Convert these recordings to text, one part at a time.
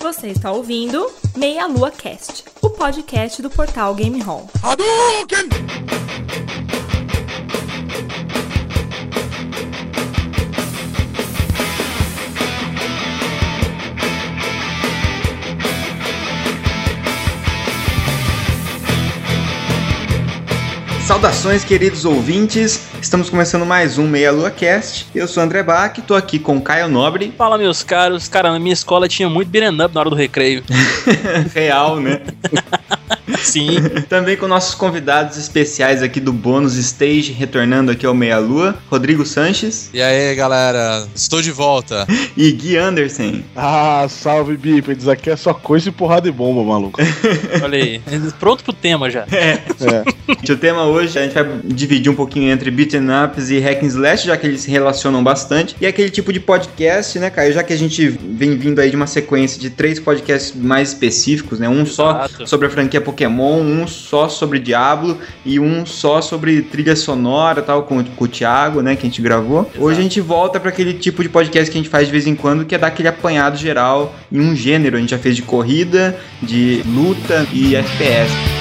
Você está ouvindo Meia Lua Cast, o podcast do portal Game Hall. Saudações, queridos ouvintes. Estamos começando mais um Meia Lua Cast. Eu sou o André Bach, tô aqui com Caio Nobre. Fala, meus caros. Cara, na minha escola tinha muito beat'em up na hora do recreio. Real, né? Sim. Também com nossos convidados especiais aqui do Bônus Stage, retornando aqui ao Meia Lua, Rodrigo Sanches E aí, galera, estou de volta. e Gui Anderson. Ah, salve bípedes, aqui é só coisa e porrada e bomba, maluco. Olha aí. Pronto pro tema já. É, O tema hoje a gente vai dividir um pouquinho entre beaten ups e hack and slash, já que eles se relacionam bastante. E aquele tipo de podcast, né, Caio? Já que a gente vem vindo aí de uma sequência de três podcasts mais específicos, né? Um só Exato. sobre a franquia Pokémon, um só sobre Diablo e um só sobre trilha sonora, tal, com, com o Thiago, né, que a gente gravou. Hoje a gente volta para aquele tipo de podcast que a gente faz de vez em quando, que é dar aquele apanhado geral em um gênero. A gente já fez de corrida, de luta e FPS.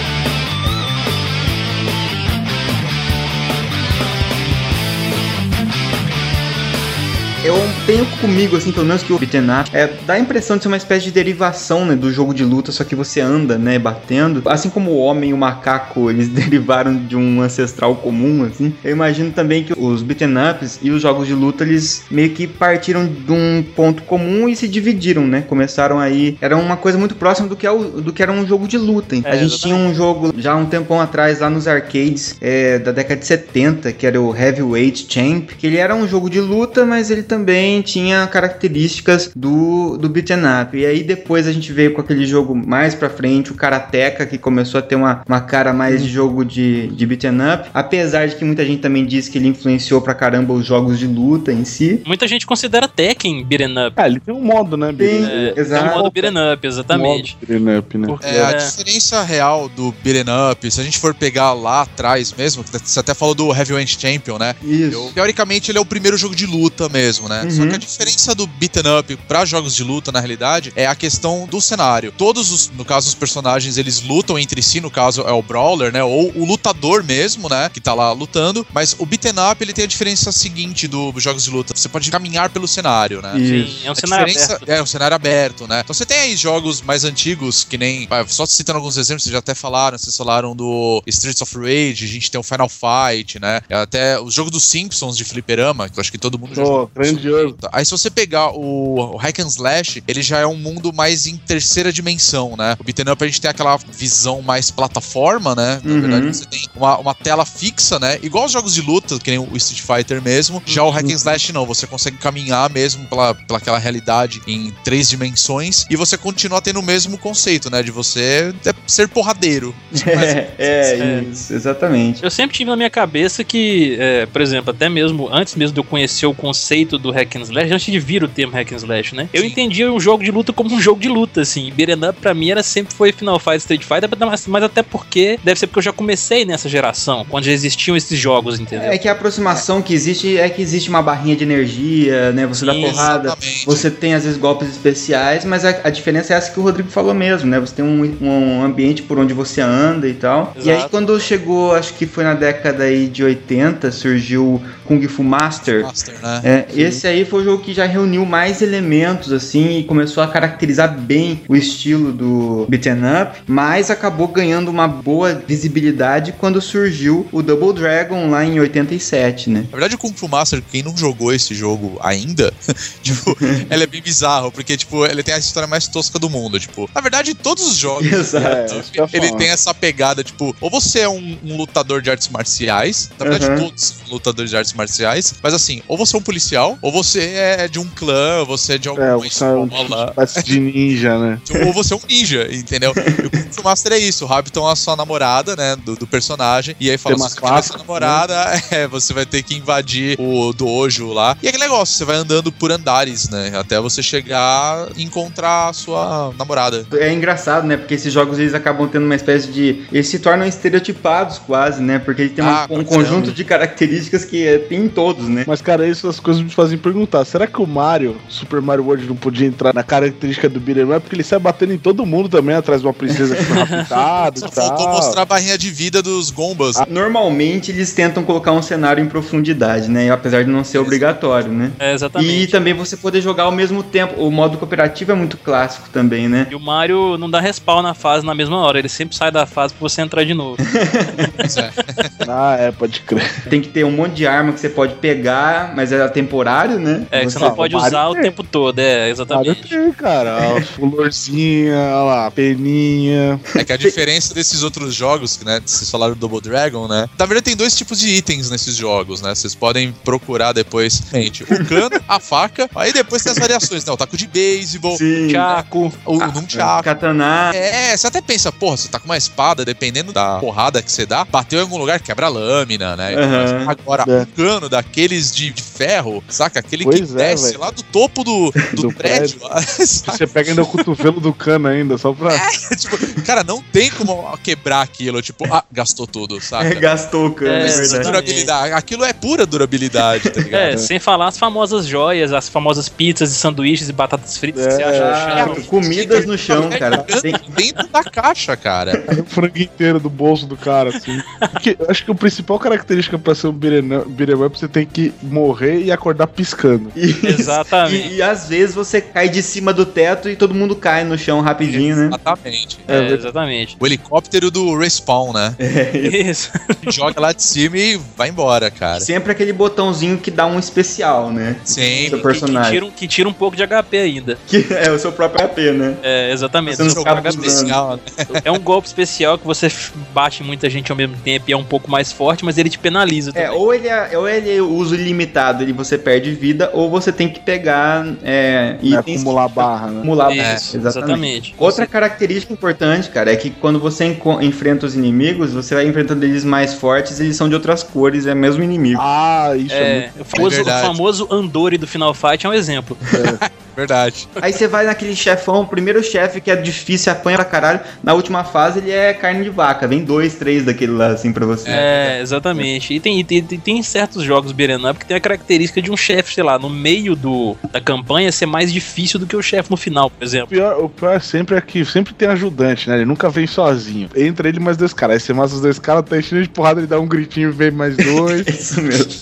Tenho comigo, assim, pelo menos que o beaten up, é, dá a impressão de ser uma espécie de derivação, né, do jogo de luta, só que você anda, né, batendo. Assim como o homem e o macaco, eles derivaram de um ancestral comum, assim. Eu imagino também que os beaten ups e os jogos de luta, eles meio que partiram de um ponto comum e se dividiram, né? Começaram aí, era uma coisa muito próxima do que, é o- do que era um jogo de luta. hein? É, a gente tinha um jogo já há um tempão atrás lá nos arcades é, da década de 70, que era o Heavyweight Champ, que ele era um jogo de luta, mas ele também tinha características do, do beaten up. E aí depois a gente veio com aquele jogo mais pra frente, o Karateka, que começou a ter uma, uma cara mais de jogo de, de beaten up, apesar de que muita gente também diz que ele influenciou pra caramba os jogos de luta em si. Muita gente considera Tekken beat'em up. Ah, ele tem um modo, né, Tem? É, exato. um modo beat'em up, exatamente. Modo beat'em up, né? Porque É, a é, diferença real do beat'em up, se a gente for pegar lá atrás mesmo, você até falou do Heavyweight Champion, né? Isso. Eu- teoricamente ele é o primeiro jogo de luta mesmo, né? Só Uhum. que a diferença do beat'em up pra jogos de luta, na realidade, é a questão do cenário. Todos os, no caso, os personagens, eles lutam entre si, no caso é o brawler, né? Ou o lutador mesmo, né? Que tá lá lutando. Mas o beat'em up, ele tem a diferença seguinte dos jogos de luta. Você pode caminhar pelo cenário, né? Sim, é um A cenário diferença- aberto. É, um cenário aberto, né? Então você tem aí jogos mais antigos, que nem. vai, Só citando alguns exemplos, vocês já até falaram, vocês falaram do Streets of Rage, a gente tem o Final Fight, né? Até o jogo dos Simpsons de Fliperama, que eu acho que todo mundo já Pô, jogou. grandioso. Aí se você pegar o, o Hack and Slash, ele já é um mundo mais em terceira dimensão, né? O Beaten Up a gente tem aquela visão mais plataforma, né? Na Uhum. verdade você tem uma, uma tela fixa, né? Igual os jogos de luta, que nem o Street Fighter mesmo. Já o Hack and Slash não, você consegue caminhar mesmo pela, pela aquela realidade em três dimensões e você continua tendo o mesmo conceito, né? De você é, ser porradeiro. É, é, É. isso, exatamente. Eu sempre tive na minha cabeça que, é, por exemplo, até mesmo antes mesmo de eu conhecer o conceito do hack and slash, antes de vir o termo hack and slash, né? Eu Sim. entendia o jogo de luta como um jogo de luta, assim. Beat'em up pra mim era sempre foi Final Fight, Street Fighter, mas, mas até porque deve ser porque eu já comecei nessa geração, quando já existiam esses jogos, entendeu? É que a aproximação que existe é que existe uma barrinha de energia, né? Você dá Sim, porrada, Exatamente. você tem às vezes golpes especiais, mas a, a diferença é essa que o Rodrigo falou mesmo, né? Você tem um, um ambiente por onde você anda e tal. E aí Exato. quando chegou, acho que foi na década aí de 80, surgiu Kung Fu Master. Master, né? É, esse aí foi o jogo que já reuniu mais elementos, assim, e começou a caracterizar bem o estilo do beaten up, mas acabou ganhando uma boa visibilidade quando surgiu o Double Dragon lá em 87, né? Na verdade, o Kung Fu Master, quem não jogou esse jogo ainda, tipo, ele é bem bizarro, porque, tipo, ele tem a história mais tosca do mundo. Tipo, na verdade, todos os jogos. Exato. É, eu ia Ele tem essa pegada, tipo, ou você é um, um lutador de artes marciais, na verdade, Uhum. todos são lutadores de artes marciais, mas assim, ou você é um policial, ou você é de um clã, ou você é de É, alguma é um escola, espécie de ninja, né? ou você é um ninja, entendeu? E o Kung Fu Master é isso, o Rabiton é a sua namorada, né, do, do personagem, e aí fala, se você tiver sua namorada, é, você vai ter que invadir o dojo lá. E é aquele negócio, você vai andando por andares, né, até você chegar e encontrar a sua namorada. É engraçado, né? Porque esses jogos eles acabam tendo uma espécie de. Eles se tornam estereotipados quase, né? Porque eles têm uma- Ah, um pra conjunto de características que é, tem em todos, né? Mas, cara, essas coisas me fazem perguntar. Perguntar, será que o Mario, Super Mario World, não podia entrar na característica do beat'em up? Porque ele sai batendo em todo mundo também, atrás de uma princesa que foi raptada e Só faltou tal. mostrar a barrinha de vida dos Gombas. Ah, Normalmente eles tentam colocar um cenário em profundidade, né? Apesar de não ser obrigatório, né? É, E exatamente. também você poder jogar ao mesmo tempo. O modo cooperativo é muito clássico também, né? E o Mario não dá respawn na fase na mesma hora, ele sempre sai da fase pra você entrar de novo. Pois é. Ah, é, pode crer. Tem que ter um monte de arma que você pode pegar, mas é temporário, né? É, que você não pode o usar o tem. tempo todo, é, exatamente. tem, cara. A florzinha, olha lá, peninha. É que a diferença desses outros jogos, né? Vocês falaram do Double Dragon, né? Na verdade, tem dois tipos de itens nesses jogos, né? Vocês podem procurar depois. Gente, o cano, a faca, aí depois tem as variações, né? O taco de beisebol, Sim. Chaco. o, o nunchaku. Katana. É, você até pensa, porra, você tá com uma espada, dependendo da porrada que você dá, bateu em algum lugar, quebra a lâmina, né? Aham. Agora, É. um cano daqueles de, de ferro, saca? Aquele Pois que é, desce velho. lá do topo do, do, Do prédio. lá, saca? Você pega ainda o cotovelo do cano ainda, só pra. tipo, cara, não tem como quebrar aquilo, tipo, ah, gastou tudo, saca? Gastou o cano, É, é, verdade. durabilidade. Aquilo é pura durabilidade, tá ligado? É, sem falar as famosas joias, as famosas pizzas e sanduíches e batatas fritas que você É. acha no Ah, chão. comidas no chão, cara. Tem- Dentro da caixa, cara. o frango inteiro do bolso do cara, assim. Porque acho que a principal característica pra ser um beat'em up, você tem que morrer e acordar piscando. Isso. Exatamente. E, e às vezes você cai de cima do teto e todo mundo cai no chão rapidinho, né? Exatamente. É, É, exatamente. O helicóptero do Respawn, né? Isso. Joga lá de cima e vai embora, cara. Sempre aquele botãozinho que dá um especial, né? Sim. Seu Que, que, personagem. tira, um- que tira um pouco de HP ainda. Que é o seu próprio AP, né? É, exatamente. Você não Seu HP. Especial, né? É um golpe especial que você bate em muita gente ao mesmo tempo e é um pouco mais forte, mas ele te penaliza É, também. ou ele é, ou ele é uso ilimitado e você perde vida, ou você tem que pegar é, É, acumular barra, né? Acumular Isso, exatamente. exatamente. Outra característica importante, cara, é que quando você enfrenta os inimigos, você vai enfrentando eles mais fortes, eles são de outras cores, é mesmo inimigo. Ah, isso é, É, muito. o famoso, o famoso Andori do Final Fight é um exemplo. Verdade. Aí você vai naquele chefão, o primeiro chefe que é difícil, apanha pra caralho. Na última fase ele é carne de vaca, vem dois, três daquele lá assim pra você. É, exatamente. E tem, e tem, tem- certos jogos beat'em up que tem a característica de um chefe, sei lá, no meio do, da campanha ser mais difícil do que o chefe no final, por O exemplo. pior, o pior sempre é que sempre tem ajudante, né? Ele nunca vem sozinho. Entra ele e mais dois caras. Aí você mata os dois caras, tá enchendo de porrada, ele dá um gritinho e vem mais dois. É isso mesmo.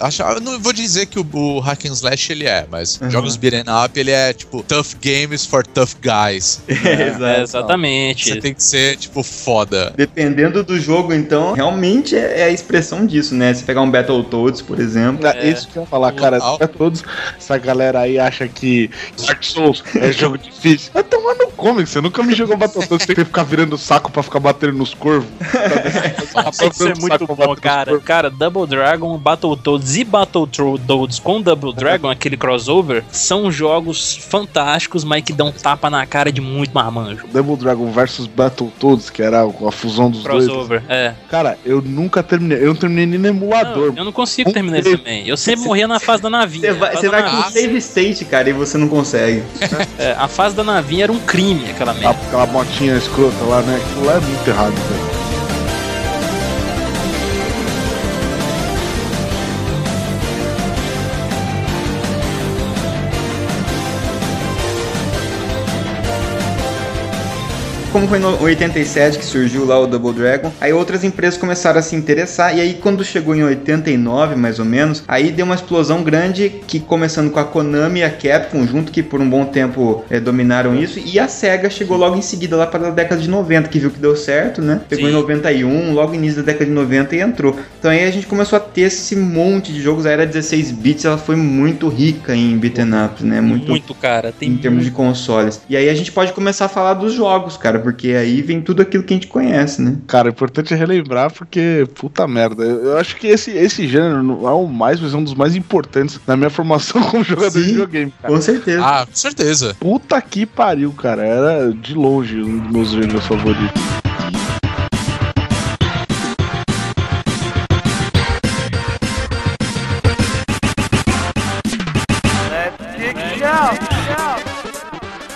Acho, eu não vou dizer que o, o Hack and Slash ele é, mas Uhum. jogos beat'em up ele é tipo tough games for tough guys. É, É, exato. exatamente. Você tem que ser tipo foda. Dependendo do jogo, então, realmente é, é a expressão disso, né? Se pegar um Battletoads, por exemplo. É. Isso que eu ia falar, cara. É todos. Essa galera aí acha que Dark Souls é jogo difícil. Vai tomar no come, você nunca me jogou Battletoads, você tem que ficar virando o saco pra ficar batendo nos corvos. Isso é muito bom, cara. Cara, Double Dragon, Battletoads e Battletoads com Double Dragon, aquele crossover, são jogos fantásticos, mas que dão tapa na cara de muito marmanjo. Double Dragon versus Battletoads, que era a fusão dos dois. Crossover, é. Cara, eu nunca terminei. Eu não terminei nem no Não, emulador. eu não consigo terminar isso também. Eu sempre morria na fase da navinha. Você vai, você da vai com save state, cara, e você não consegue. é, a fase da navinha era um crime, aquela merda. Aquela motinha escrota lá, né? Aquilo lá é muito errado, velho. Como foi no 87 que surgiu lá o Double Dragon, aí outras empresas começaram a se interessar, e aí quando chegou em 89, mais ou menos, aí deu uma explosão grande, que começando com a Konami e a Capcom, junto que por um bom tempo eh, dominaram isso, e a SEGA chegou logo em seguida, lá para a década de 90, que viu que deu certo, né? Pegou Sim. em 91, logo início da década de 90 e entrou. Então aí a gente começou a ter esse monte de jogos, a era 16 bits, ela foi muito rica em beaten ups, né? Muito, cara. Tem em termos de consoles. E aí a gente pode começar a falar dos jogos, cara, porque aí vem tudo aquilo que a gente conhece, né? Cara, é importante relembrar porque, puta merda, eu acho que esse, esse gênero não é o mais, mas é um dos mais importantes na minha formação como jogador Sim. de videogame, cara. Com certeza. Ah, com certeza. Puta que pariu, cara. Era de longe um dos meus gêneros favoritos.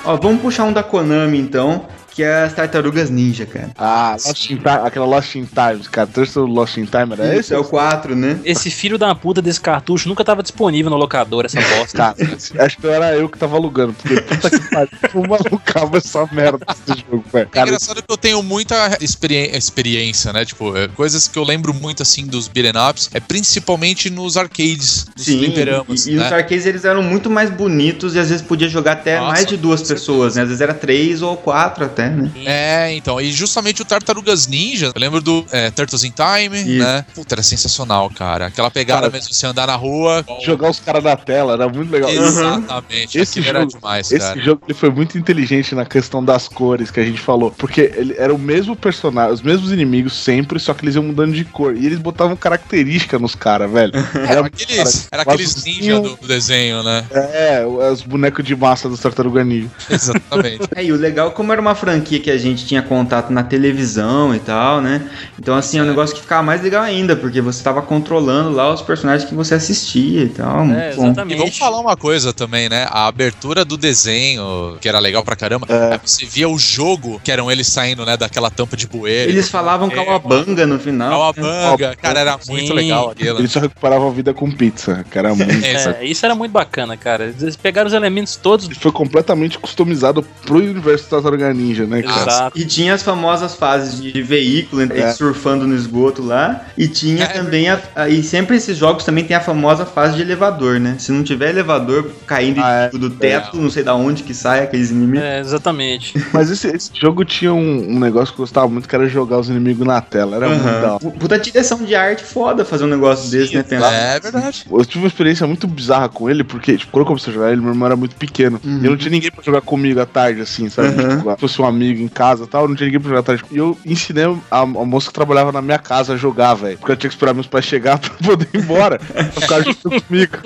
Ó, vamos puxar um da Konami então, que é as Tartarugas Ninja, cara. Ah, Lost in Time, aquela Lost in Times, cara. Terceiro Lost in Time era esse? é o 4, né? Esse filho da puta desse cartucho nunca tava disponível no locador, essa bosta. Cara, acho que era eu que tava alugando, porque puta que pariu, como alugava essa merda desse jogo, velho. É engraçado que eu tenho muita experi- experiência, né? Tipo, é, coisas que eu lembro muito assim dos beat'em ups, é principalmente nos arcades, nos Sim, fliperamas, e, e né? os arcades eles eram muito mais bonitos e às vezes podia jogar até Nossa, mais de duas pessoas, né? Às vezes era três ou quatro até, né? É, então, e justamente o Tartarugas Ninja, eu lembro do é, Turtles in Time, Isso. né? Puta, era sensacional, cara. Aquela pegada Cara, mesmo de você andar na rua. jogar os caras na tela era muito legal. Exatamente, Esse aquilo era jogo- demais, Esse cara. jogo ele foi muito inteligente na questão das cores que a gente falou. Porque ele era o mesmo personagem, os mesmos inimigos sempre, só que eles iam mudando de cor. E eles botavam característica nos caras, velho. Era aqueles, era aqueles ninja do, do desenho, né? É, os bonecos de massa do Tartaruga Ninja. Exatamente. É, e o legal, como era uma franquia que a gente tinha contato na televisão e tal, né? Então, assim, é um negócio que ficava mais legal ainda, porque você tava controlando lá os personagens que você assistia e tal. muito É, bom. E exatamente. vamos falar uma coisa também, né? A abertura do desenho, que era legal pra caramba, É. é, você via o jogo, que eram eles saindo, né, daquela tampa de bueiro. Eles falavam É, Calabanga no final. né? Calabanga, cara, era muito Sim. legal aquilo. Eles só recuperavam a vida com pizza, que era muito. É, isso era muito bacana, cara. Eles pegaram os elementos todos. Foi completamente customizado pro universo do Tartaruga Ninja, né, cara? Exato. E tinha as famosas fases de veículo, né, É. surfando no esgoto lá. E tinha É, também a, a- E sempre esses jogos também tem a famosa fase de elevador, né? Se não tiver elevador caindo Ah, é. do teto, não sei da onde que sai aqueles inimigos. É, exatamente. Mas esse, esse jogo tinha um, um negócio que eu gostava muito, que era jogar os inimigos na tela. Era muito da hora. Puta direção de arte foda fazer um negócio desse, né? Pensar. É verdade. Eu tive uma experiência muito bizarra com ele, porque, tipo, quando eu comecei a jogar ele, meu irmão era muito pequeno. E eu não tinha ninguém pra jogar comigo à tarde, assim, sabe? Uhum. Tipo, se fosse um amigo em casa e tal, não tinha ninguém pra jogar à tarde. E eu ensinei a, a moça que trabalhava na minha casa a jogar, velho. Porque eu tinha que esperar meus pais chegar pra poder ir embora. pra ficar jogando comigo.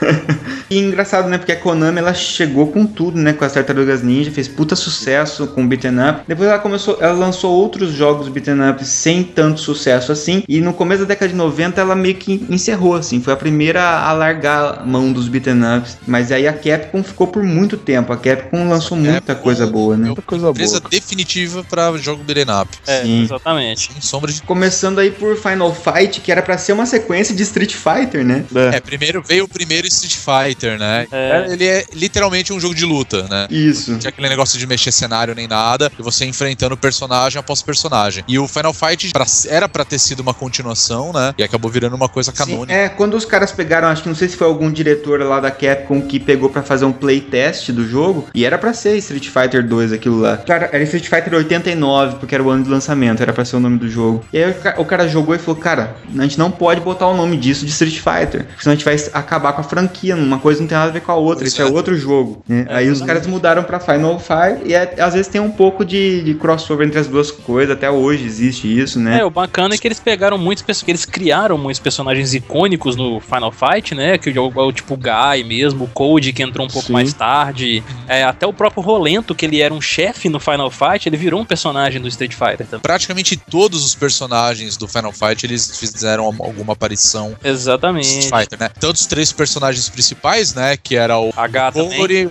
E engraçado, né? Porque a Konami ela chegou com tudo, né? Com as Tartarugas Ninja, fez puta sucesso com o beaten up. Depois ela começou, ela lançou outros jogos beaten up sem tanto sucesso assim. E no começo da década de 90 ela meio que encerrou, assim. Foi a primeira a largar a mão dos beaten ups. Mas aí a Capcom ficou por muito tempo. A Capcom lançou muita Capcom coisa boa, né? é Muita coisa Empresa definitiva pra jogo beat'em up. É, Sim. exatamente. Sem sombra de. Começando aí por Final Fight, que era pra ser uma sequência de Street Fighter, né? É. É, primeiro veio o primeiro Street Fighter, né? É. Ele é literalmente um jogo de luta, né? Isso. Não tinha aquele negócio de mexer cenário nem nada, e você enfrentando personagem após personagem. E o Final Fight pra- era pra ter sido uma continuação, né? E acabou virando uma coisa Sim, canônica. é, quando os caras pegaram, acho que não sei se foi algum diretor lá da Capcom que pegou pra fazer um playtest do jogo, e era pra ser Street Fighter 2 aquilo lá. Cara, era Street Fighter 89, porque era o ano de lançamento, era pra ser o nome do jogo. E aí o ca- o cara jogou e falou, cara, a gente não pode botar o nome disso de Street Fighter, porque senão a gente vai acabar com a franquia, uma coisa não tem nada a ver com a outra, isso é outro jogo. né? É, aí os caras mudaram pra Final Fight, e é- às vezes tem um pouco de, de crossover entre as duas coisas, até hoje existe isso, né? É, o bacana é que eles pegaram muitos perso- que eles criaram muitos personagens icônicos no Final Fight, né? Que é o, é o tipo Guy mesmo, o Code que entrou um pouco Sim. mais tarde, é, até o próprio Rolento, que ele era um chefe no Final Fight, ele virou um personagem do Street Fighter também. Praticamente todos os personagens do Final Fight eles fizeram am- alguma aparição no Exatamente. Street Fighter, né? Tanto os três personagens principais, né? Que era o H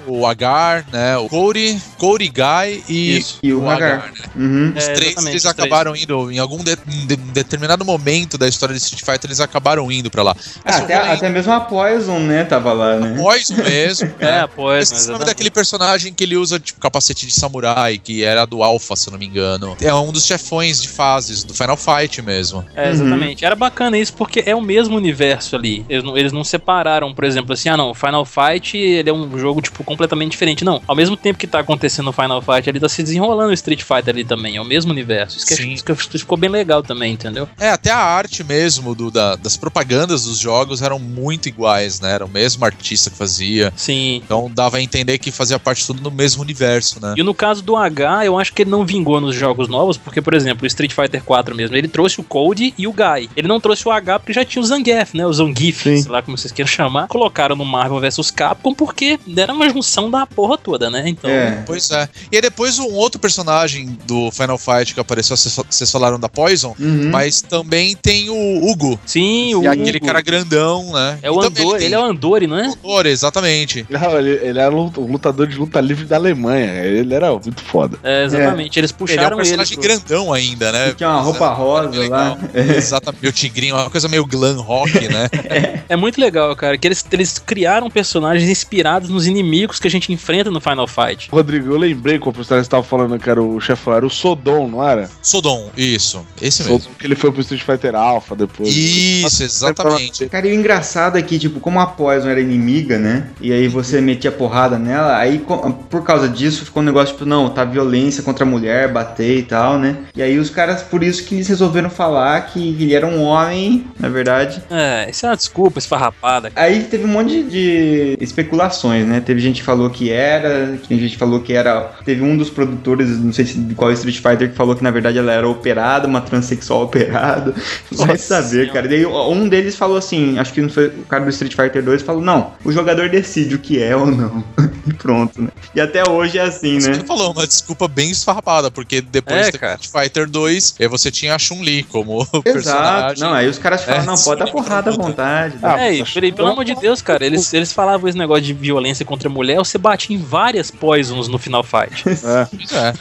o Agar, né? O Cody, Cody Guy e, Isso. E o Hagar. né? Uhum. Os É, três exatamente, eles os três. acabaram indo em algum de- de- determinado momento da história de Street Fighter, eles acabaram indo pra lá. Ah, até, até mesmo a Poison, né, tava lá, né? Poison mesmo. É, né? pois, Esse é o nome daquele personagem que ele usa, tipo, capacete de samurai, que era do Alpha, se eu não me engano. É um dos chefões de fases do Final Fight mesmo. É, exatamente. Era bacana isso porque é o mesmo universo ali. Eles não, eles não separaram, por exemplo, assim, ah não, o Final Fight ele é um jogo, tipo, completamente diferente. Não, ao mesmo tempo que tá acontecendo o Final Fight, ele tá se desenrolando o Street Fighter ali também. É o mesmo universo. Isso que, Sim. isso que ficou bem legal também, entendeu? É, até a arte mesmo do, da- das propagandas dos jogos eram muito iguais, né? Era o mesmo artista que fazia. Sim. Então dava a entender que fazia parte tudo do mesmo universo, né? E no caso do H, eu acho que ele não vingou nos jogos novos, porque, por exemplo, o Street Fighter 4 mesmo, ele trouxe o Code e o Guy. Ele não trouxe o H porque já tinha o Zangief, né? O Zangief, Sim. sei lá como vocês queiram chamar. colocaram no Marvel vs Capcom porque era uma junção da porra toda, né? Então. É. Pois é. E aí depois um outro personagem do Final Fight que apareceu, vocês fa- vocês falaram da Poison, Uhum. mas também tem o Hugo. Sim, o. E aquele cara grandão, né? É o Andor, ele é o Andori, não é? Andor, exatamente. Não, ele, ele era um lutador de luta livre da Alemanha. Ele era muito foda. É, exatamente. Eles Ele é um puxaram ele. personagem pro- grandão ainda, né? Que tinha uma roupa rosa Legal. lá. Exatamente, meu tigrinho, uma coisa meio glam rock, né? É muito legal, cara, que eles, eles criaram personagens inspirados nos inimigos que a gente enfrenta no Final Fight. Rodrigo, eu lembrei personagem você tava falando que era o chefão, era o Sodom, não era? Sodom, isso. Esse mesmo. Sodom, que ele foi pro Street Fighter Alpha depois. Isso, exatamente. Cara, e o engraçado é que, tipo, como a Poison era inimiga, né? E aí você metia porrada nela, aí por causa disso ficou um negócio, tipo, não, tá violência contra a mulher, bater e tal, né? E aí os caras, por isso que eles resolveram falar que ele era um homem, na verdade. É, isso é uma desculpa esfarrapada. Aí teve um monte de, de especulações, né? Teve gente que falou que era, tem gente que falou que era. Teve um dos produtores, não sei se de qual Street Fighter, que falou que na verdade ela era operada, uma transexual operada. Vai saber, Senhora. cara. E daí um deles falou assim, acho que não foi o cara do Street Fighter 2, falou: não, o jogador decide o que é ou não. e pronto, né? E até hoje é assim, Você né? já falou, uma desculpa bem esfarrapada, porque depois É, do cara. Street Fighter 2, aí você tinha a Chun-Li como Exato. personagem. Não, aí os caras falam, É, não, pode dar porrada à vontade. Ah, é, e, peraí, pelo amor de Deus, cara, eles, eles falavam esse negócio de violência contra a mulher, você batia em várias poisons no Final Fight. É. É.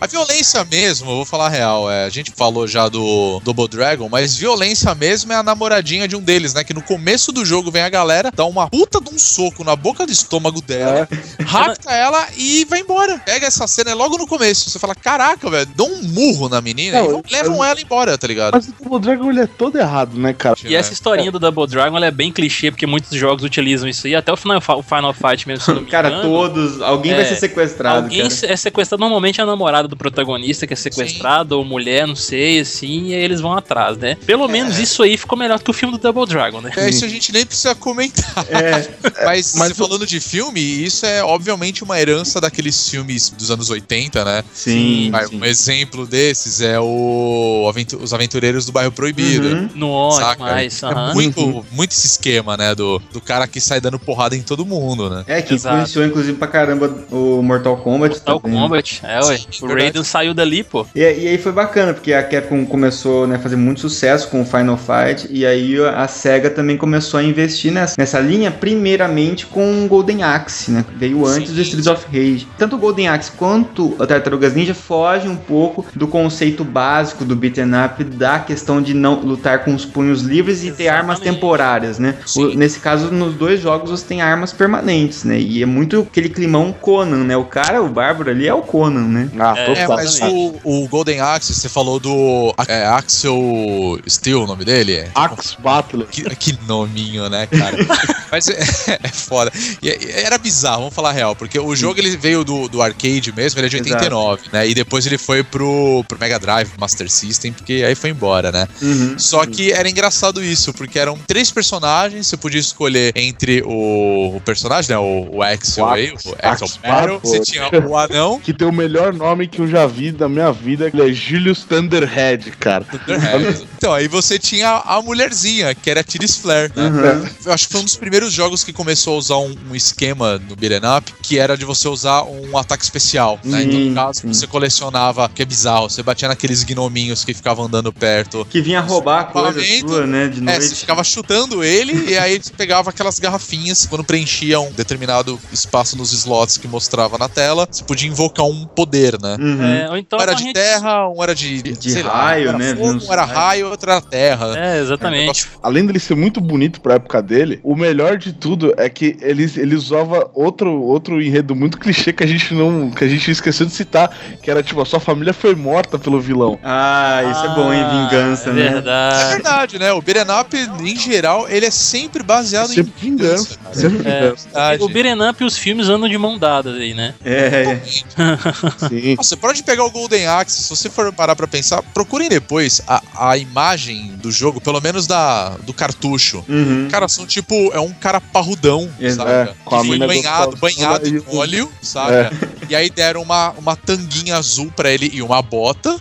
A violência mesmo, eu vou falar a real, é, a gente falou já do Double Dragon, mas violência mesmo é a namoradinha de um deles, né? Que no começo do jogo vem a galera, dá uma puta de um soco na boca do estômago dela, rapta ela e vai embora. Pega essa cena é logo no começo. Você fala, caraca, velho, dão um murro na menina Não, e levam ela embora, tá ligado? Mas o Double Dragon ele é todo errado, né, cara? E essa historinha do Double Dragon ela é bem clichê, porque muitos jogos utilizam isso aí, até o Final, o Final Fight mesmo, se eu não me Cara, engano. todos. Alguém vai É, ser sequestrado, Alguém cara. é sequestrado, normalmente é a namorada do protagonista que é sequestrada, ou mulher, não sei, assim, e aí eles vão atrás, né? Pelo menos isso aí ficou melhor que o filme do Double Dragon, né? É, isso a gente nem precisa comentar. É, Mas, Mas você falando de filme, isso é obviamente uma herança daqueles filmes dos anos 80, né? sim. Vai, sim. Um exemplo desses é o Aventu- Os Aventureiros do Bairro Proibido. Uhum. Nossa, Saca? mas. É muito, muito esse esquema, né? Do, do cara que sai dando porrada em todo mundo, né? É, que Exato. influenciou inclusive pra caramba o Mortal Kombat. Mortal também. Kombat, é, ué. Sim, o verdade. Raiden saiu dali, pô. E, e aí foi bacana, porque a Capcom começou né, a fazer muito sucesso com o Final Fight, e aí a SEGA também começou a investir nessa, nessa linha, primeiramente com o Golden Axe, né? Veio antes Sim. do Streets of Rage. Tanto o Golden Axe quanto o Tartarugas Ninja fogem um pouco do conceito básico do beat'em up, da questão de não lutar com os punhos livres e ter armas Exatamente. temporárias, né? O- nesse caso, nos dois jogos você tem armas permanentes, né? E é muito aquele climão Conan, né? O cara, o Bárbaro ali é o Conan, né? Ah, É, É, mas o, o Golden Axe, você falou do é, Axel Steel, o nome dele? É, Axe Battler. Que, que nominho, né, cara? Mas é, é foda. E é- era bizarro, vamos falar a real, porque o jogo ele veio do, do arcade mesmo, ele é de Exato. 89, né? E depois ele foi pro, pro Mega Drive, Master System, porque aí foi embora, né? Uhum. Só que era engraçado isso, porque eram três personagens, você podia escolher entre o, o personagem, né? O, o Axel O aí, o Axel Battle, você tinha o anão. Que tem o melhor nome que eu já vi da minha vida, que é Julius Thunderhead, cara. Thunderhead. Então, aí você tinha a mulherzinha, que era a Tiris Flare, né? Uhum. Eu acho que foi um dos primeiros jogos que começou a usar um, um esquema no beat'em up, que era de você usar um ataque especial, né? Sim, então, no caso, sim. você colecionava, que é bizarro, você batia naqueles gnominhos que ficavam andando perto. Que vinha roubar coisa sua, né? De É, noite. você ficava chutando ele e aí você pegava aquelas garrafinhas quando preenchia um determinado espaço nos slots que mostrava na tela, você podia invocar um poder, né? Uhum. É, ou então Um era de gente- terra, um era de, De sei lá, raio, um era né? fogo, um era raio, outro era terra. É, exatamente. Além dele ser muito bonito pra época dele, o melhor de tudo é que ele, ele usava outro, outro enredo muito clichê que a gente não. que a gente esqueceu de citar, que era tipo, a sua família foi morta pelo vilão. Ah, isso é bom, hein? Ah, Vingança, é né? É Verdade. verdade, né? O beat'em up, em geral, ele é sempre baseado Sempre em vingança. cara. Sempre É. vingança. Verdade. O Beat'em Up e os filmes andam de mão dadas aí, né? É, Sim. Nossa, você pode pegar o Golden Axe, se você for parar pra pensar, procurem depois a, a imagem do jogo, pelo menos da, do cartucho. Uhum. Cara, são tipo, é um cara parrudão, Exato. saca? É, com a que foi mina banhado, banhado e em óleo, saca? E aí deram uma, uma tanguinha azul pra ele e uma bota,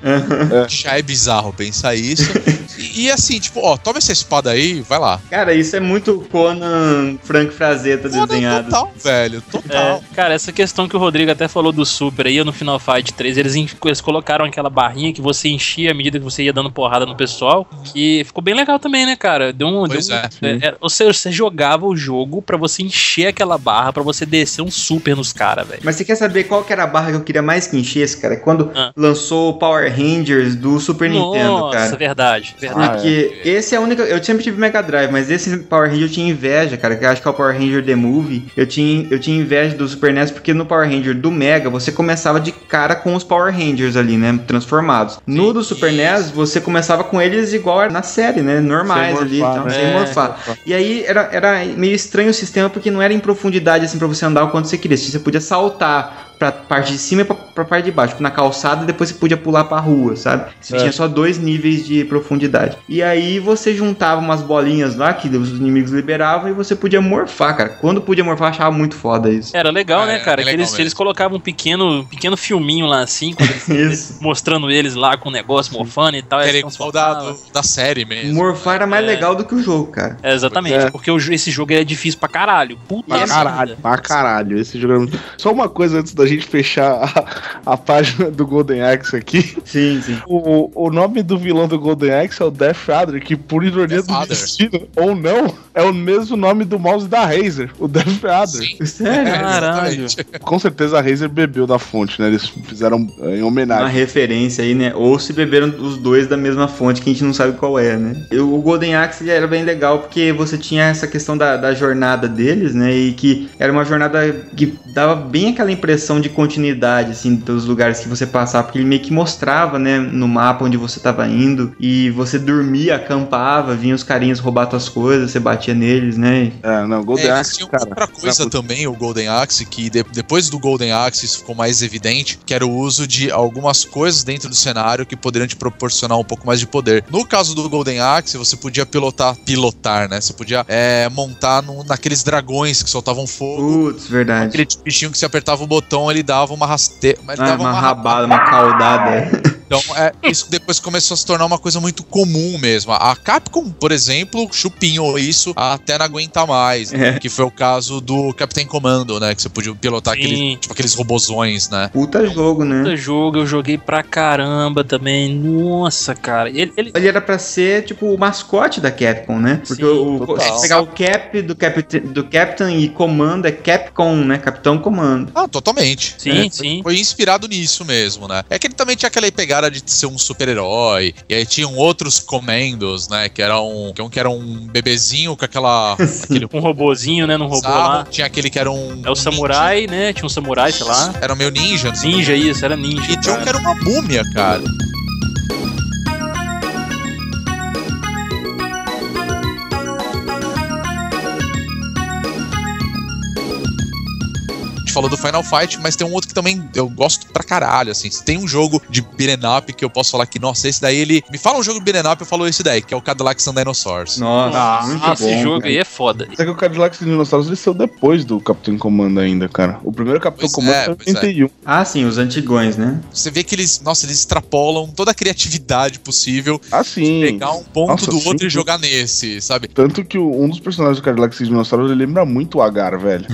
que já é bizarro pensar isso. E E, assim, tipo, ó, toma essa espada aí, vai lá. Cara, isso é muito Conan Frank Frazetta desenhado. Total, velho, total. É, cara, essa questão que o Rodrigo até falou do Super aí, no Final Fight 3, eles, eles colocaram aquela barrinha que você enchia à medida que você ia dando porrada no pessoal, que ficou bem legal também, né, cara? Deu um. Pois deu é. um, é, ou seja, você jogava o jogo pra você encher aquela barra, pra você descer um super nos caras, velho. Mas você quer saber qual que era a barra que eu queria mais que enchesse, cara? Quando Ah. lançou o Power Rangers do Super Nintendo, Nossa, cara. verdade, verdade. Porque esse é a única. Eu sempre tive Mega Drive, mas esse Power Ranger eu tinha inveja, cara. Que eu acho que é o Power Ranger The Movie. Eu tinha, eu tinha inveja do Super NES, porque no Power Ranger do Mega você começava de cara com os Power Rangers ali, né? Transformados. No do Super NES, você começava com eles igual na série, né? Normais Sem ali, morfar, então, né? sem É. morfar. E aí era, era meio estranho o sistema, porque não era em profundidade assim pra você andar o quanto você queria. Você podia saltar pra parte de cima e pra, pra parte de baixo, tipo, na calçada, e depois você podia pular pra rua, sabe? Você É. tinha só dois níveis de profundidade. E aí você juntava umas bolinhas lá que os inimigos liberavam e você podia morfar, cara. Quando podia morfar, achava muito foda isso. Era legal, É, né, cara? é que legal eles, mesmo. eles colocavam um pequeno, pequeno filminho lá assim, eles- mostrando eles lá com o negócio morfando e tal. Era igual da, da série mesmo. Morfar era mais É. legal do que o jogo, cara. É, exatamente, É. porque o esse jogo é difícil pra caralho. Puta Pra merda. caralho, pra caralho. Esse jogo é muito... Só uma coisa antes da gente fechar a, a página do Golden Axe aqui. Sim, sim. O, o nome do vilão do Golden Axe é o Death Adder, que por ironia Death do Adder. destino, ou não, é o mesmo nome do mouse da Razer, o Death Adder. Sim. Sério? É, Caralho. Com certeza a Razer bebeu da fonte, né? Eles fizeram eh, em Uma homenagem. referência aí, né? Ou se beberam os dois da mesma fonte que a gente não sabe qual é, né? Eu- o Golden Axe era bem legal porque você tinha essa questão da, da jornada deles, né? E que era uma jornada que dava bem aquela impressão de continuidade, assim, dos lugares que você passava, porque ele meio que mostrava, né, no mapa onde você tava indo, e você dormia, acampava, vinha os carinhas roubar tuas coisas, você batia neles, né? É, não, Golden É, Axe, cara. outra coisa também, o Golden Axe, que de- depois do Golden Axe isso ficou mais evidente, que era o uso de algumas coisas dentro do cenário que poderiam te proporcionar um pouco mais de poder. No caso do Golden Axe, você podia pilotar, pilotar, né? Você podia é, montar no- naqueles dragões que soltavam fogo. Putz, verdade. Aquele bichinho que você apertava o botão, ele dava uma rasteira. Ele Ah, dava uma uma rabada, uma caudada. Então, é, isso depois começou a se tornar uma coisa muito comum mesmo. A Capcom, por exemplo, chupinhou isso até não aguentar mais. É. Que foi o caso do Captain Commando, né? Que você podia pilotar Sim. aqueles, tipo, aqueles robozões, né? Puta jogo, né? Puta jogo, eu joguei pra caramba também. Nossa, cara. Ele, ele- Ele era pra ser, tipo, o mascote da Capcom, né? Porque Sim, o, total. se pegar o Cap do, Capit do Captain e Comando é Capcom, né? Capitão Comando. Ah, totalmente. Sim, É, sim. Foi inspirado nisso mesmo, né? É que ele também tinha aquela pegada de ser um super-herói. E aí tinham outros comandos, né? Que era um, que um que era um bebezinho com aquela. aquele Um robozinho, né? Num robô lá. sarro. Tinha aquele que era um. É o samurai, né? Tinha um samurai, sei lá. Era meio ninja. Ninja, isso, era ninja. E tinha um cara. que era uma múmia, cara. Falou do Final Fight, mas tem um outro que também eu gosto pra caralho, assim. Tem um jogo de beat'em up que eu posso falar que, nossa, esse daí ele... Me fala um jogo de beat'em up, eu falo esse daí, que é o Cadillacs and Dinosaurs. Nossa, Ah, muito Esse bom. jogo cara. aí é foda. Só que o Cadillac e os Dinossauros eles são depois do Capitão Comando ainda, cara. O primeiro Capitão Pois Comando é, foi em pois é. 81. Ah, sim, os antigões, né? Você vê que eles, nossa, eles extrapolam toda a criatividade possível, Ah, sim. pegar um ponto Nossa, do sim. outro e jogar nesse, sabe? Tanto que um dos personagens do Cadillac os Dinossauros ele lembra muito o Agar, velho.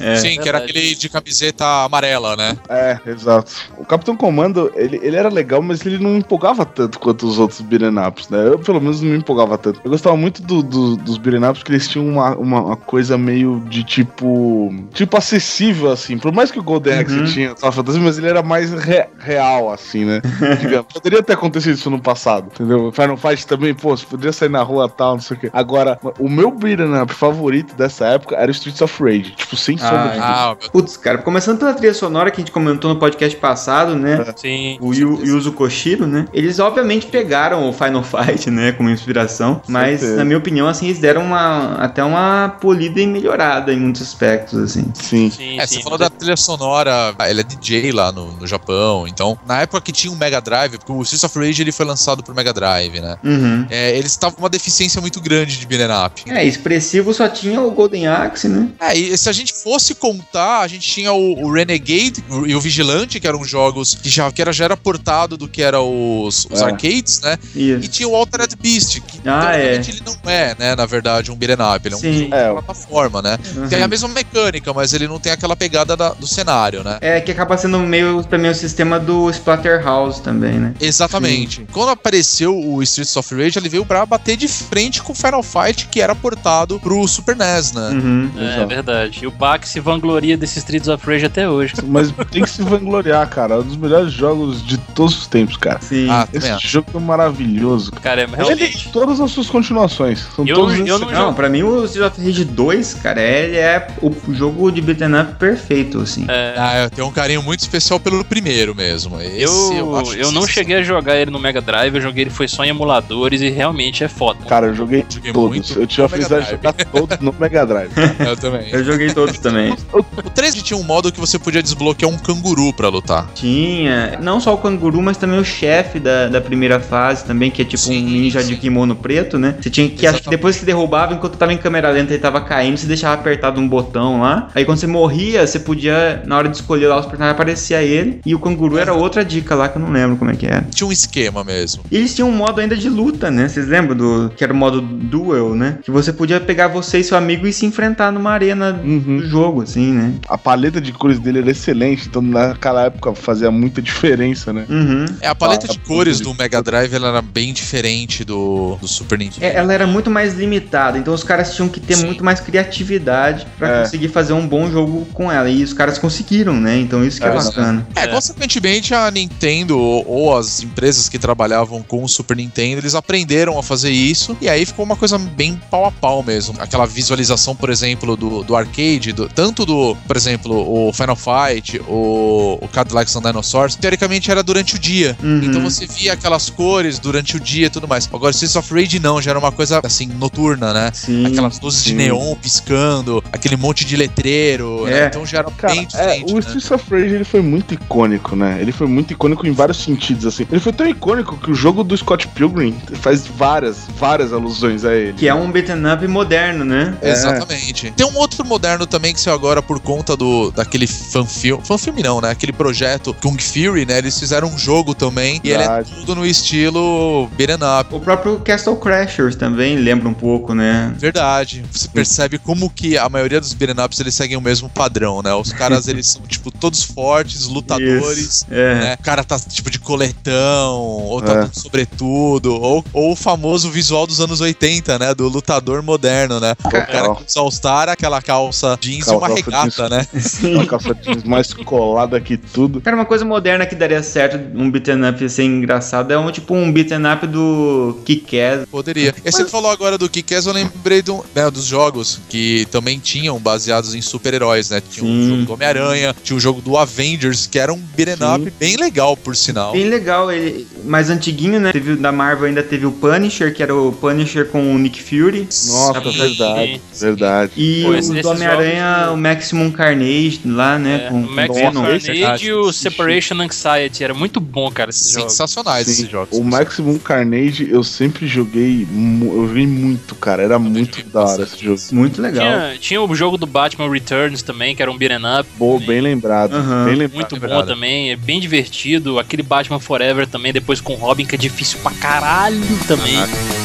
é. Sim, que era aquele de camiseta amarela, né? É, exato. O Capitão Comando, ele, ele era legal, mas ele não me empolgava tanto quanto os outros beat'em ups, né? Eu, pelo menos, não me empolgava tanto. Eu gostava muito do, do- dos beat'em ups porque eles tinham uma, uma, uma coisa meio de tipo... Tipo, acessível, assim. Por mais que o Golden Axe Uhum. tinha essa fantasia, mas ele era mais re- real, assim, né? Digamos. Poderia ter acontecido isso no passado, entendeu? Final Fight também, pô, você poderia sair na rua e tal, não sei o quê. Agora, o meu beat'em up favorito dessa época era o Streets of Rage. Tipo, sem sombra de dúvida. Ah, meu Putz, cara, começando pela trilha sonora que a gente comentou no podcast passado, né? Sim. O Yu- Yuzo Koshiro, né? Eles obviamente pegaram o Final Fight, né, como inspiração, mas certeza. na minha opinião, assim, eles deram uma até uma polida e melhorada em muitos aspectos, assim. Sim. Sim, É, sim. você falou da trilha sonora, ah, ele é DJ lá no, no Japão, então, na época que tinha um Mega Drive, porque o Streets of Rage ele foi lançado pro Mega Drive, né? Uhum. É, eles estavam com uma deficiência muito grande de beat'em up. É, expressivo só tinha o Golden Axe, né? É, e se a gente fosse contar, a gente tinha o, o Renegade e o Vigilante, que eram jogos que já, que era, já era portado do que era os, os É. arcades, né? E Isso. tinha o Altered Beast, que Ah, teoricamente ele não é, né, na verdade, um beat'em up, ele é um Sim. jogo É. de plataforma, né? Uhum. Tem a mesma mecânica, mas ele não tem aquela pegada da- do cenário, né? É, que acaba sendo meio também o sistema do Splatterhouse também, né? Exatamente. Quando apareceu o Streets of Rage, ele veio pra bater de frente com o Final Fight, que era portado pro Super NES, né? Uhum. É, Exato. verdade. E o Bach se vangloria desse Streets of Rage até hoje. Mas tem que se vangloriar, cara. É um dos melhores jogos de todos os tempos, cara. Sim. Ah, Esse acho. jogo é maravilhoso. Cara, é Ele realmente. tem todas as suas continuações. São Eu todos não- eu excelentes. Não, pra mim o Street of Rage 2, cara, ele é o jogo de beat'em up perfeito, assim. É, Ah, eu tenho um carinho muito especial pelo primeiro mesmo. Esse eu, acho eu, não cheguei a jogar ele no Mega Drive, eu joguei ele foi só em emuladores e realmente é foda. Cara, eu joguei Joguei todos. muito eu tive a felicidade de jogar todos no Mega Drive. Eu também. Eu joguei todos também. O 3 tinha um modo que você podia desbloquear um canguru pra lutar. Tinha, não só o canguru, mas também o chefe da, da primeira fase também, que é tipo Sim, um ninja sim. de kimono preto, né? Você tinha que, acho que depois que derrubava, enquanto tava em câmera lenta e tava caindo, você deixava apertado um botão lá. Aí quando você morria, você podia, na hora de escolher lá os personagens, aparecia ele. E o canguru era outra dica lá que eu não lembro como é que era. Tinha um esquema mesmo. E eles tinham um modo ainda de luta, né? Vocês lembram do que era o modo duel, né? Que você podia pegar você e seu amigo e se enfrentar numa arena Uhum. do jogo, assim, né? A paleta de cores dele era excelente, então naquela época fazia muita diferença, né? Uhum. É, a paleta Ah, de cores de- do Mega Drive ela era bem diferente do, do Super Nintendo. É, ela era muito mais limitada, então os caras tinham que ter Sim. muito mais criatividade pra É. conseguir fazer um bom jogo com ela. E os caras conseguiram, né? Então isso que é, É, bacana. É, É. consequentemente a Nintendo ou, ou as empresas que trabalhavam com o Super Nintendo, eles aprenderam a fazer isso e aí ficou uma coisa bem pau a pau mesmo. Aquela visualização, por exemplo, do, do arcade, do- tanto do, por exemplo, o Final Fight, o, o Cadillacs and Dinosaurs, teoricamente era durante o dia. Uhum. Então você via aquelas cores durante o dia e tudo mais. Agora, Streets of Rage não, já era uma coisa assim, noturna, né? Sim. Aquelas luzes de sim. neon piscando, aquele monte de letreiro, né? É. Então já era Cara, bem é, diferente. o né? Streets of Rage ele foi muito icônico, né? Ele foi muito icônico em vários sentidos, assim. Ele foi tão icônico que o jogo do Scott Pilgrim faz várias, várias alusões a ele. Que é um beat'em up moderno, né? É. Exatamente. Tem um outro moderno também que saiu agora por conta do daquele fanfilme. Fanfilme não, né? Aquele projeto Kung Fury, né? Eles fizeram um jogo também. E ele é Verdade. tudo no estilo beat'em up. O próprio Castle Crashers também lembra um pouco, né? Verdade. Você percebe como que a maioria dos beat'em ups eles seguem o mesmo padrão, né? Os caras eles são tipo todos fortes, lutadores. É. Né? O cara tá tipo de coletão, ou tá É. com sobretudo, ou, ou o famoso visual dos anos 80, né? Do lutador moderno, né? O cara que usa All-Star, aquela calça jeans e uma Calça regata, né? Sim. Uma calça jeans mais colada que tudo. Cara, uma coisa moderna que daria certo um beat'em up ser engraçado é um tipo um beat'em up do Kick-Ass. Poderia. E você falou agora do Kick-Ass, eu lembrei do, né, dos jogos que também tinham baseados em super-heróis, né? Tinha Sim. o jogo do Homem-Aranha, tinha o jogo do Avengers, que era um beat'em Sim. up bem legal, por sinal. Bem legal, ele mais antiguinho, né? Teve da Marvel ainda teve o Punisher, que era o Punisher com o Nick Fury. Nossa, Sim. verdade. Verdade. E Pô, o do Homem-Aranha, jogos- o Maximum Carnage lá, né? É, com, o Max Venom. Carnage verdade. e o Separation Anxiety. Era muito bom, cara, esses jogos. Sensacionais esses jogos. O Maximum Carnage eu sempre joguei, eu joguei muito, cara. Era muito joguei da hora esse jogo. Muito legal. Tinha, tinha o jogo do Batman Returns também, que era um beat'em up. Boa, bem lembrado. Aham. Bem lembrado. Muito bom também, é bem divertido. Aquele Batman Forever também, depois com o Robin, que é difícil pra caralho também. Vamos-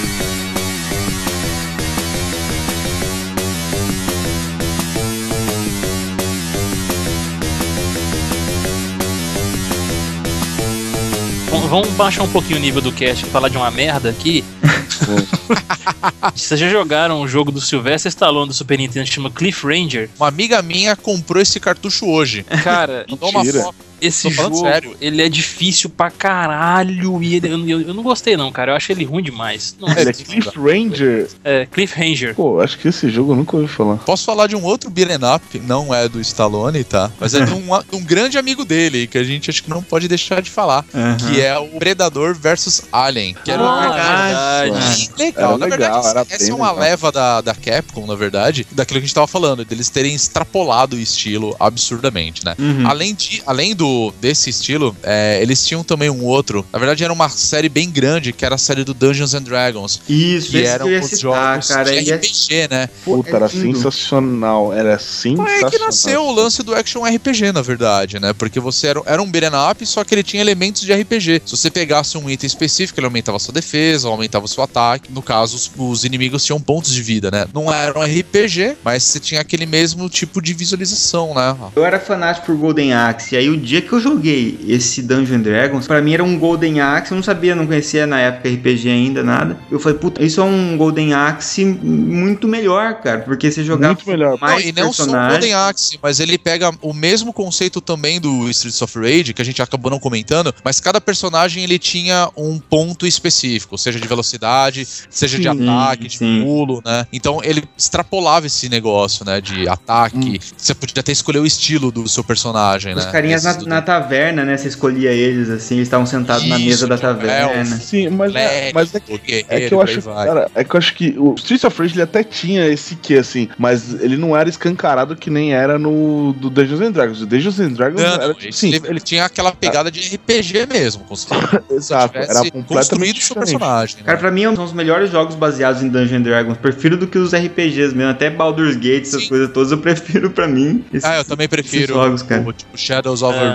Vamos baixar um pouquinho o nível do cast e falar de uma merda aqui. Vocês já jogaram um jogo do Sylvester Stallone do Super Nintendo que chama Cliff Ranger? Uma amiga minha comprou esse cartucho hoje. Cara, Mandou uma foto. Esse jogo, sério. ele é difícil pra caralho e ele- eu, eu- não gostei não, cara. Eu achei ele ruim demais. Não, Ele é Cliff Ranger. é Cliff Ranger. Pô, acho que esse jogo eu nunca ouvi falar. Posso falar de um outro beat'em up, não é do Stallone, tá? Mas é de um, um grande amigo dele, que a gente acho que não pode deixar de falar, que é o Predador versus Alien. Que era um Ah, verdade. verdade. legal. Era na legal, verdade, essa é uma legal. leva da, da Capcom, na verdade, daquilo que a gente tava falando, deles terem extrapolado o estilo absurdamente, né? Uhum. Além, de, além do, do desse estilo, é, eles tinham também um outro. Na verdade, era uma série bem grande, que era a série do Dungeons and Dragons. Isso, que esse eram que eu ia os citar, jogos cara. de é- RPG, né? Puta, é era sensacional. Era Foi sensacional. aí que nasceu o lance do action RPG, na verdade, né? Porque você era, era um beat'em up, só que ele tinha elementos de RPG. Se você pegasse um item específico, ele aumentava sua defesa, aumentava o seu ataque. No caso, os, os inimigos tinham pontos de vida, né? Não era um RPG, mas você tinha aquele mesmo tipo de visualização, né? Eu era fanático por Golden Axe, e aí o dia que eu joguei esse Dungeon Dragons, pra mim era um Golden Axe, eu não sabia, não conhecia na época RPG ainda, nada. Eu falei, puta, isso é um Golden Axe muito melhor, cara, porque você jogava Muito melhor. mais não, e não só o personagens. Golden Axe, mas ele pega o mesmo conceito também do Streets of Rage, que a gente acabou não comentando, mas cada personagem ele tinha um ponto específico, seja de velocidade, seja de Sim, ataque, de sim. pulo, né? Então ele extrapolava esse negócio, né? De ataque. Hum. Você podia até escolher o estilo do seu personagem, Os né? carinhas na, Esses na taverna, né? Você escolhia eles assim, eles estavam sentados na Isso, mesa da taverna. Sim, mas, é, mas é que É que eu acho, vai. cara, é que eu acho que o Streets of Rage ele até tinha esse que assim, mas ele não era escancarado que nem era no do Dungeons and Dragons. O Dungeons and Dragons Não, era tipo, ele, sim, ele tinha aquela pegada de RPG mesmo, exato, era completamente o seu diferente. personagem. né? Cara, pra mim são os melhores jogos baseados em Dungeon Dragons. Prefiro do que os RPGs mesmo. Até Baldur's Gate, essas Sim. coisas todas, eu prefiro pra mim. esses- Ah, eu também prefiro jogos, cara. o tipo Shadows of É.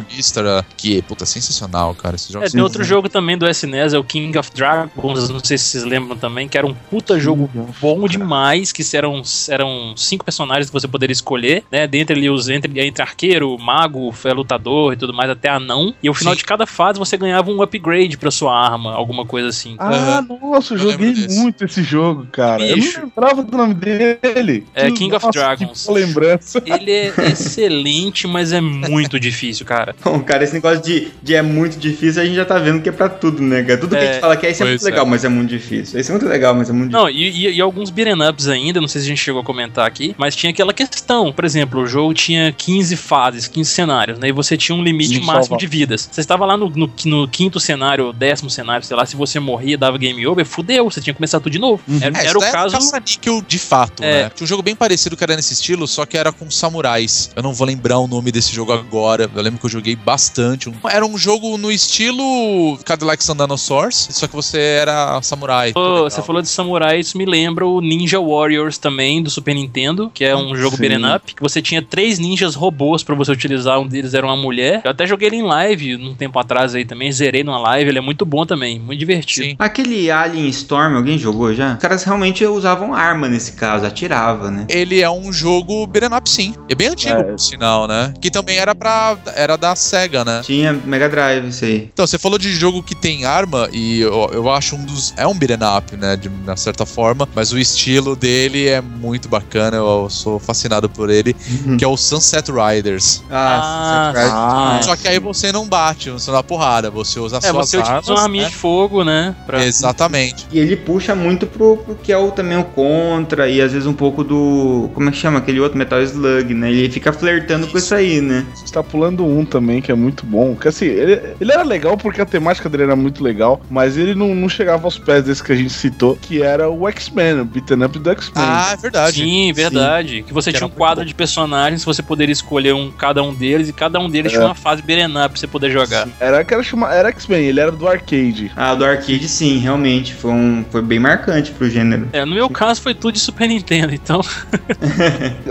Que, puta, sensacional, cara. Esses É, jogos tem outro jogo também do SNES, é o King of Dragons, não sei se vocês lembram também, que era um puta jogo bom demais, que eram, eram cinco personagens que você poderia escolher, né? Dentre ali os entre, entre arqueiro, mago, é, lutador e tudo mais, até anão. E ao final Sim. de cada fase você ganhava um upgrade pra sua arma, alguma coisa assim. Ah, nossa, eu joguei muito esse jogo, cara. Bicho. Eu não lembrava do nome dele. É, King of nossa, Dragons. Que lembrança. Ele é excelente, mas é muito difícil, cara. Bom, cara, esse negócio de, de é muito difícil, a gente já tá vendo que é pra tudo, né, cara? Tudo que a É, gente fala que é, isso é muito legal, é. mas é muito difícil. Esse é muito legal, mas é muito Não, e, e- e alguns beat'em ups ainda, não sei se a gente chegou a comentar aqui, mas tinha aquela questão, por exemplo, o jogo tinha 15 fases, 15 cenários, né? E você tinha um limite Sim, máximo salva. de vidas. Você estava lá no, no- no quinto cenário, décimo cenário, sei lá, se você morria, dava game over, fudeu, você tinha que começar tudo de novo. Era, É, era o caso. caça-níquel de fato, É. né? Tinha um jogo bem parecido que era nesse estilo, só que era com samurais. Eu não vou lembrar o nome desse jogo agora. Eu lembro que eu joguei bastante. Era um jogo no estilo Cadillac Dinosaurs, só que você era samurai. Legal. você falou de samurai, isso me lembra o Ninja Warriors também, do Super Nintendo, que é um jogo beat'em up, que você tinha três ninjas robôs pra você utilizar, um deles era uma mulher. Eu até joguei ele em live um tempo atrás aí também, zerei numa live, ele é muito bom também, muito divertido. Sim. Aquele Alien Storm, alguém jogou já? Os caras realmente usavam arma nesse caso, atirava, né? Ele é um jogo beat'em up, sim. É bem antigo, É. por sinal, né? Que também era pra... Era da SEGA, né? Tinha Mega Drive, isso aí. Então, você falou de jogo que tem arma, e eu, eu acho um dos. É um beat'em up, né? De uma certa forma, mas o estilo dele é muito bacana, eu sou fascinado por ele, que é o Sunset Riders. Ah, Ah, Sunset Riders. Ah, Só que aí você não bate, você não dá porrada, você usa É, suas você utiliza armas. uma arminha né? de fogo, né? pra- Exatamente. E ele puxa muito pro, pro que é o, também o Contra e às vezes um pouco do. Como é que chama? Aquele outro Metal Slug, né? Ele fica flertando com isso aí, né? Você tá pulando um também, que é muito bom. Que assim, ele, ele era legal porque a temática dele era muito legal, mas ele não, não chegava aos pés desse que a gente citou, que era o X-Men, o beaten up do X-Men. Ah, é verdade. Sim, verdade. Que você Que tinha um quadro bom. de personagens, você poderia escolher um, cada um deles, e cada um deles É. tinha uma fase beat'em up pra você poder jogar. Era que era, chama, era X-Men, ele era do arcade. Ah, do arcade sim, realmente. Foi, um, foi bem marcante pro gênero. É, no meu caso foi tudo de Super Nintendo, então.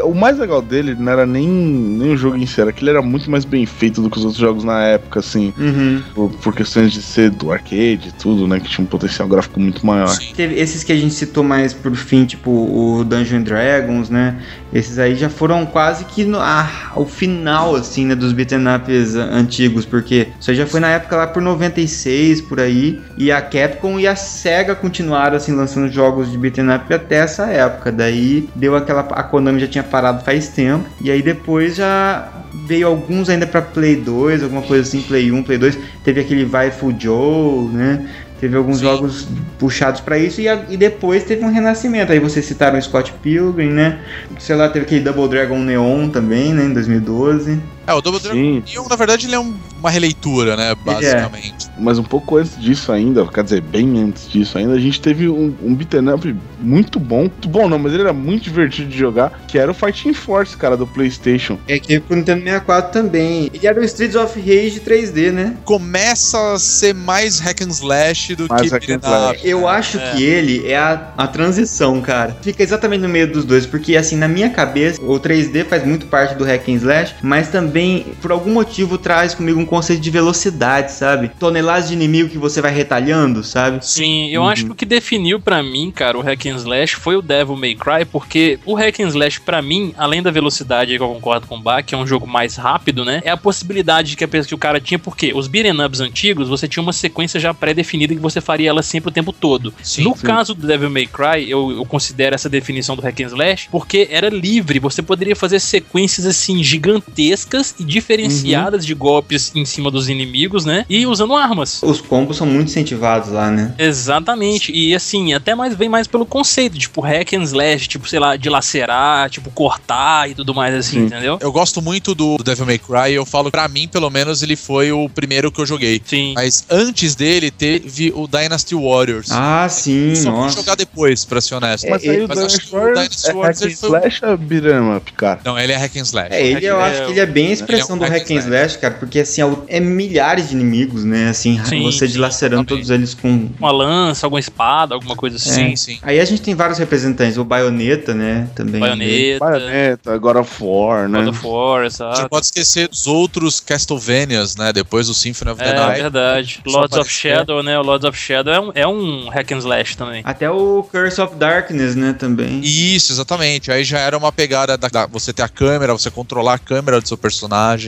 O mais legal dele não era nem, nem o jogo em si, era que ele era muito mais bem feito do que os outros jogos na época, assim, Uhum. por, por questões de ser do arcade e tudo, né? Que tinha um potencial gráfico muito maior. Sim. Teve esses que a gente citou mais por fim, tipo o Dungeon Dragons, né? Esses aí já foram quase que no, ah, o final, assim, né? Dos beat'em ups antigos, porque isso aí já foi na época lá por 96, por aí. E a Capcom e a SEGA continuaram, assim, lançando jogos de beat'em up até essa época. Daí deu aquela... A Konami já tinha parado faz tempo. E aí depois já veio alguns ainda pra Play 2, alguma coisa assim, Play 1, Play 2. Teve aquele Vifu Joe, né? Teve alguns Sim. jogos puxados pra isso e, a- e depois teve um renascimento. Aí vocês citaram o Scott Pilgrim, né? Sei lá, teve aquele Double Dragon Neon também, né? Em 2012. É, o Double Dragon, na verdade, ele é um, uma releitura, né, basicamente. É. Mas um pouco antes disso ainda, quer dizer, bem antes disso ainda, a gente teve um, um beat'em up muito bom. Muito bom não, mas ele era muito divertido de jogar, que era o Fighting Force, cara, do Playstation. É que pro Nintendo 64 também. Ele era o Streets of Rage 3D, né? Começa a ser mais hack and slash do Mais que beat'em up. Eu acho que ele é a, a transição, cara. Fica exatamente no meio dos dois, porque assim, na minha cabeça, o 3D faz muito parte do hack and slash, mas também, por algum motivo, traz comigo um conceito de velocidade, sabe? Toneladas de inimigo que você vai retalhando, sabe? Sim, eu acho que o que definiu pra mim, cara, o hack and slash foi o Devil May Cry, porque o hack and slash pra mim, além da velocidade aí que eu concordo com o Bach, que é um jogo mais rápido, né? É a possibilidade que, a pessoa, que o cara tinha, porque os beat'em ups antigos, você tinha uma sequência já pré-definida que você faria ela sempre o tempo todo. Sim, no sim. caso do Devil May Cry, eu, eu considero essa definição do hack and slash porque era livre, você poderia fazer sequências assim gigantescas e diferenciadas de golpes em cima dos inimigos, né? E usando armas. Os combos são muito incentivados lá, né? Exatamente. E assim, até mais vem mais pelo conceito, tipo hack and slash, tipo, sei lá, dilacerar, tipo, cortar e tudo mais assim, Sim. entendeu? Eu gosto muito do Devil May Cry, eu falo, pra mim, pelo menos, ele foi o primeiro que eu joguei. Sim. Mas antes dele teve o Dynasty Warriors. Ah, sim, Só fui nossa. jogar depois, pra ser honesto. Mas É, aí o mas acho Dynasty que o Warriors Dynasty é Warriors hack and foi- slash ou beat'em up, cara? Não, ele é hack and slash. É, ele eu acho é que ele é bem é expressão um do hack and slash, cara, porque assim, é, é milhares de inimigos, né? Assim, Sim, você sim, dilacerando todos eles com. Uma lança, alguma espada, alguma coisa assim. Sim, sim. Aí a gente tem vários representantes, o Baioneta, né? Também. Baioneta, Bayonetta, God of War, né? God of War, A gente pode esquecer dos outros Castlevanias, né? Depois do Symphony of the É, Night. verdade. Só Lords of. Shadow, né? O Lords of Shadow é um, é um hack and slash também. Até o Curse of Darkness, né? Também. Isso, exatamente. Aí já era uma pegada da, da- você ter a câmera, você controlar a câmera do seu personagem,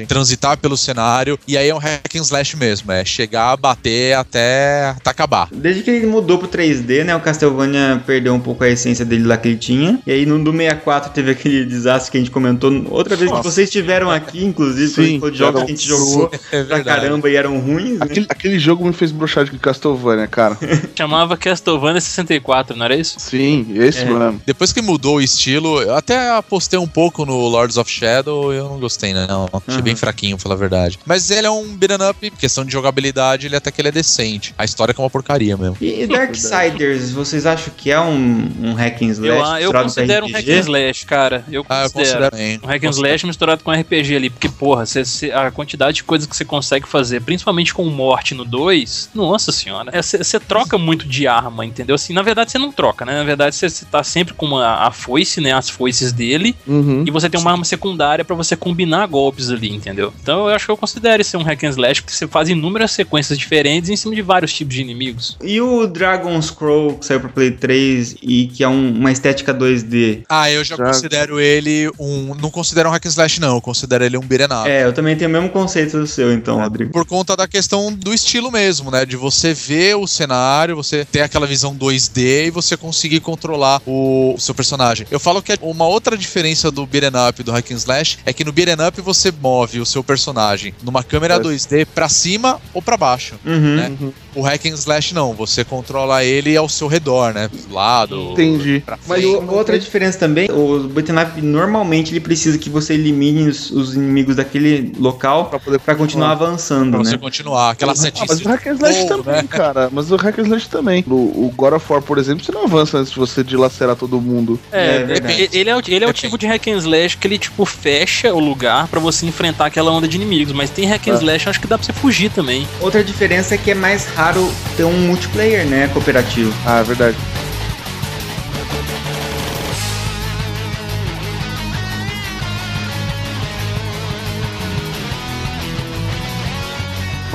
transitar pelo cenário, e aí é um hack and slash mesmo, é chegar, bater até, até acabar. Desde que ele mudou pro 3D, né? O Castlevania perdeu um pouco a essência dele lá que ele tinha. E aí no do 64 teve aquele desastre que a gente comentou outra vez que Nossa. vocês estiveram aqui, inclusive, Sim, falou de jogos que a gente jogou É pra caramba e eram ruins, né? Aquele, aquele jogo me fez broxar de Castlevania, cara. Chamava Castlevania 64, não era isso? Sim, esse É. mesmo. Depois que mudou o estilo, eu até apostei um pouco no Lords of Shadow e eu não gostei, né? Não, achei Uhum. bem fraquinho, pra falar a verdade. Mas ele é um beat'em up, questão de jogabilidade, ele até que ele é decente. A história que é uma porcaria mesmo. E Darksiders, vocês acham que é um, um hack and slash Eu, eu considero um hack and slash, cara. Eu Ah, eu considero. considero bem. Um hack and slash misturado com RPG ali, porque, porra, cê- cê- a quantidade de coisas que você consegue fazer, principalmente com o Morte no 2, nossa senhora. Você troca muito de arma, entendeu? Assim, na verdade você não troca, né? Na verdade você tá sempre com uma, a foice, né? As foices dele, Uhum. e você tem uma arma secundária pra você combinar golpes ali, entendeu? Então eu acho que eu considero esse um hack and slash, porque você faz inúmeras sequências diferentes em cima de vários tipos de inimigos. E o Dragon Scroll que saiu pro Play 3 e que é um- uma estética 2D? Ah, eu já Já- considero ele um. Não considero um hack and slash, não. Eu considero ele um beat'em up. É, eu também tenho o mesmo conceito do seu, então, Rodrigo. Por conta da questão do estilo mesmo, né? De você ver o cenário, você ter aquela visão 2D e você conseguir controlar o, o seu personagem. Eu falo que uma outra diferença do beat'em up e do hack and slash é que no beat'em up você move o seu personagem numa câmera É. 2D pra cima ou pra baixo. Uhum. Né? O hack and slash não, você controla ele ao seu redor, né? Do lado. Entendi. pra Mas o- outra diferença também, o beat'em up normalmente ele precisa que você elimine os, os inimigos daquele local Pra poder pra continuar avançando, Pra você né? continuar. Aquela Ah, setinha mas o Hack and Slash também, né? cara. Mas o Hack and Slash também. O, o God of War, por exemplo, você não avança antes de você dilacerar todo mundo. É, É, verdade. ele- ele é o, ele é o Depende. tipo de hack and slash que ele, tipo, fecha o lugar pra você enfrentar aquela onda de inimigos. Mas tem hack and É. slash, acho que dá pra você fugir também. Outra diferença é que é mais raro ter um multiplayer, né, cooperativo. Ah, é verdade.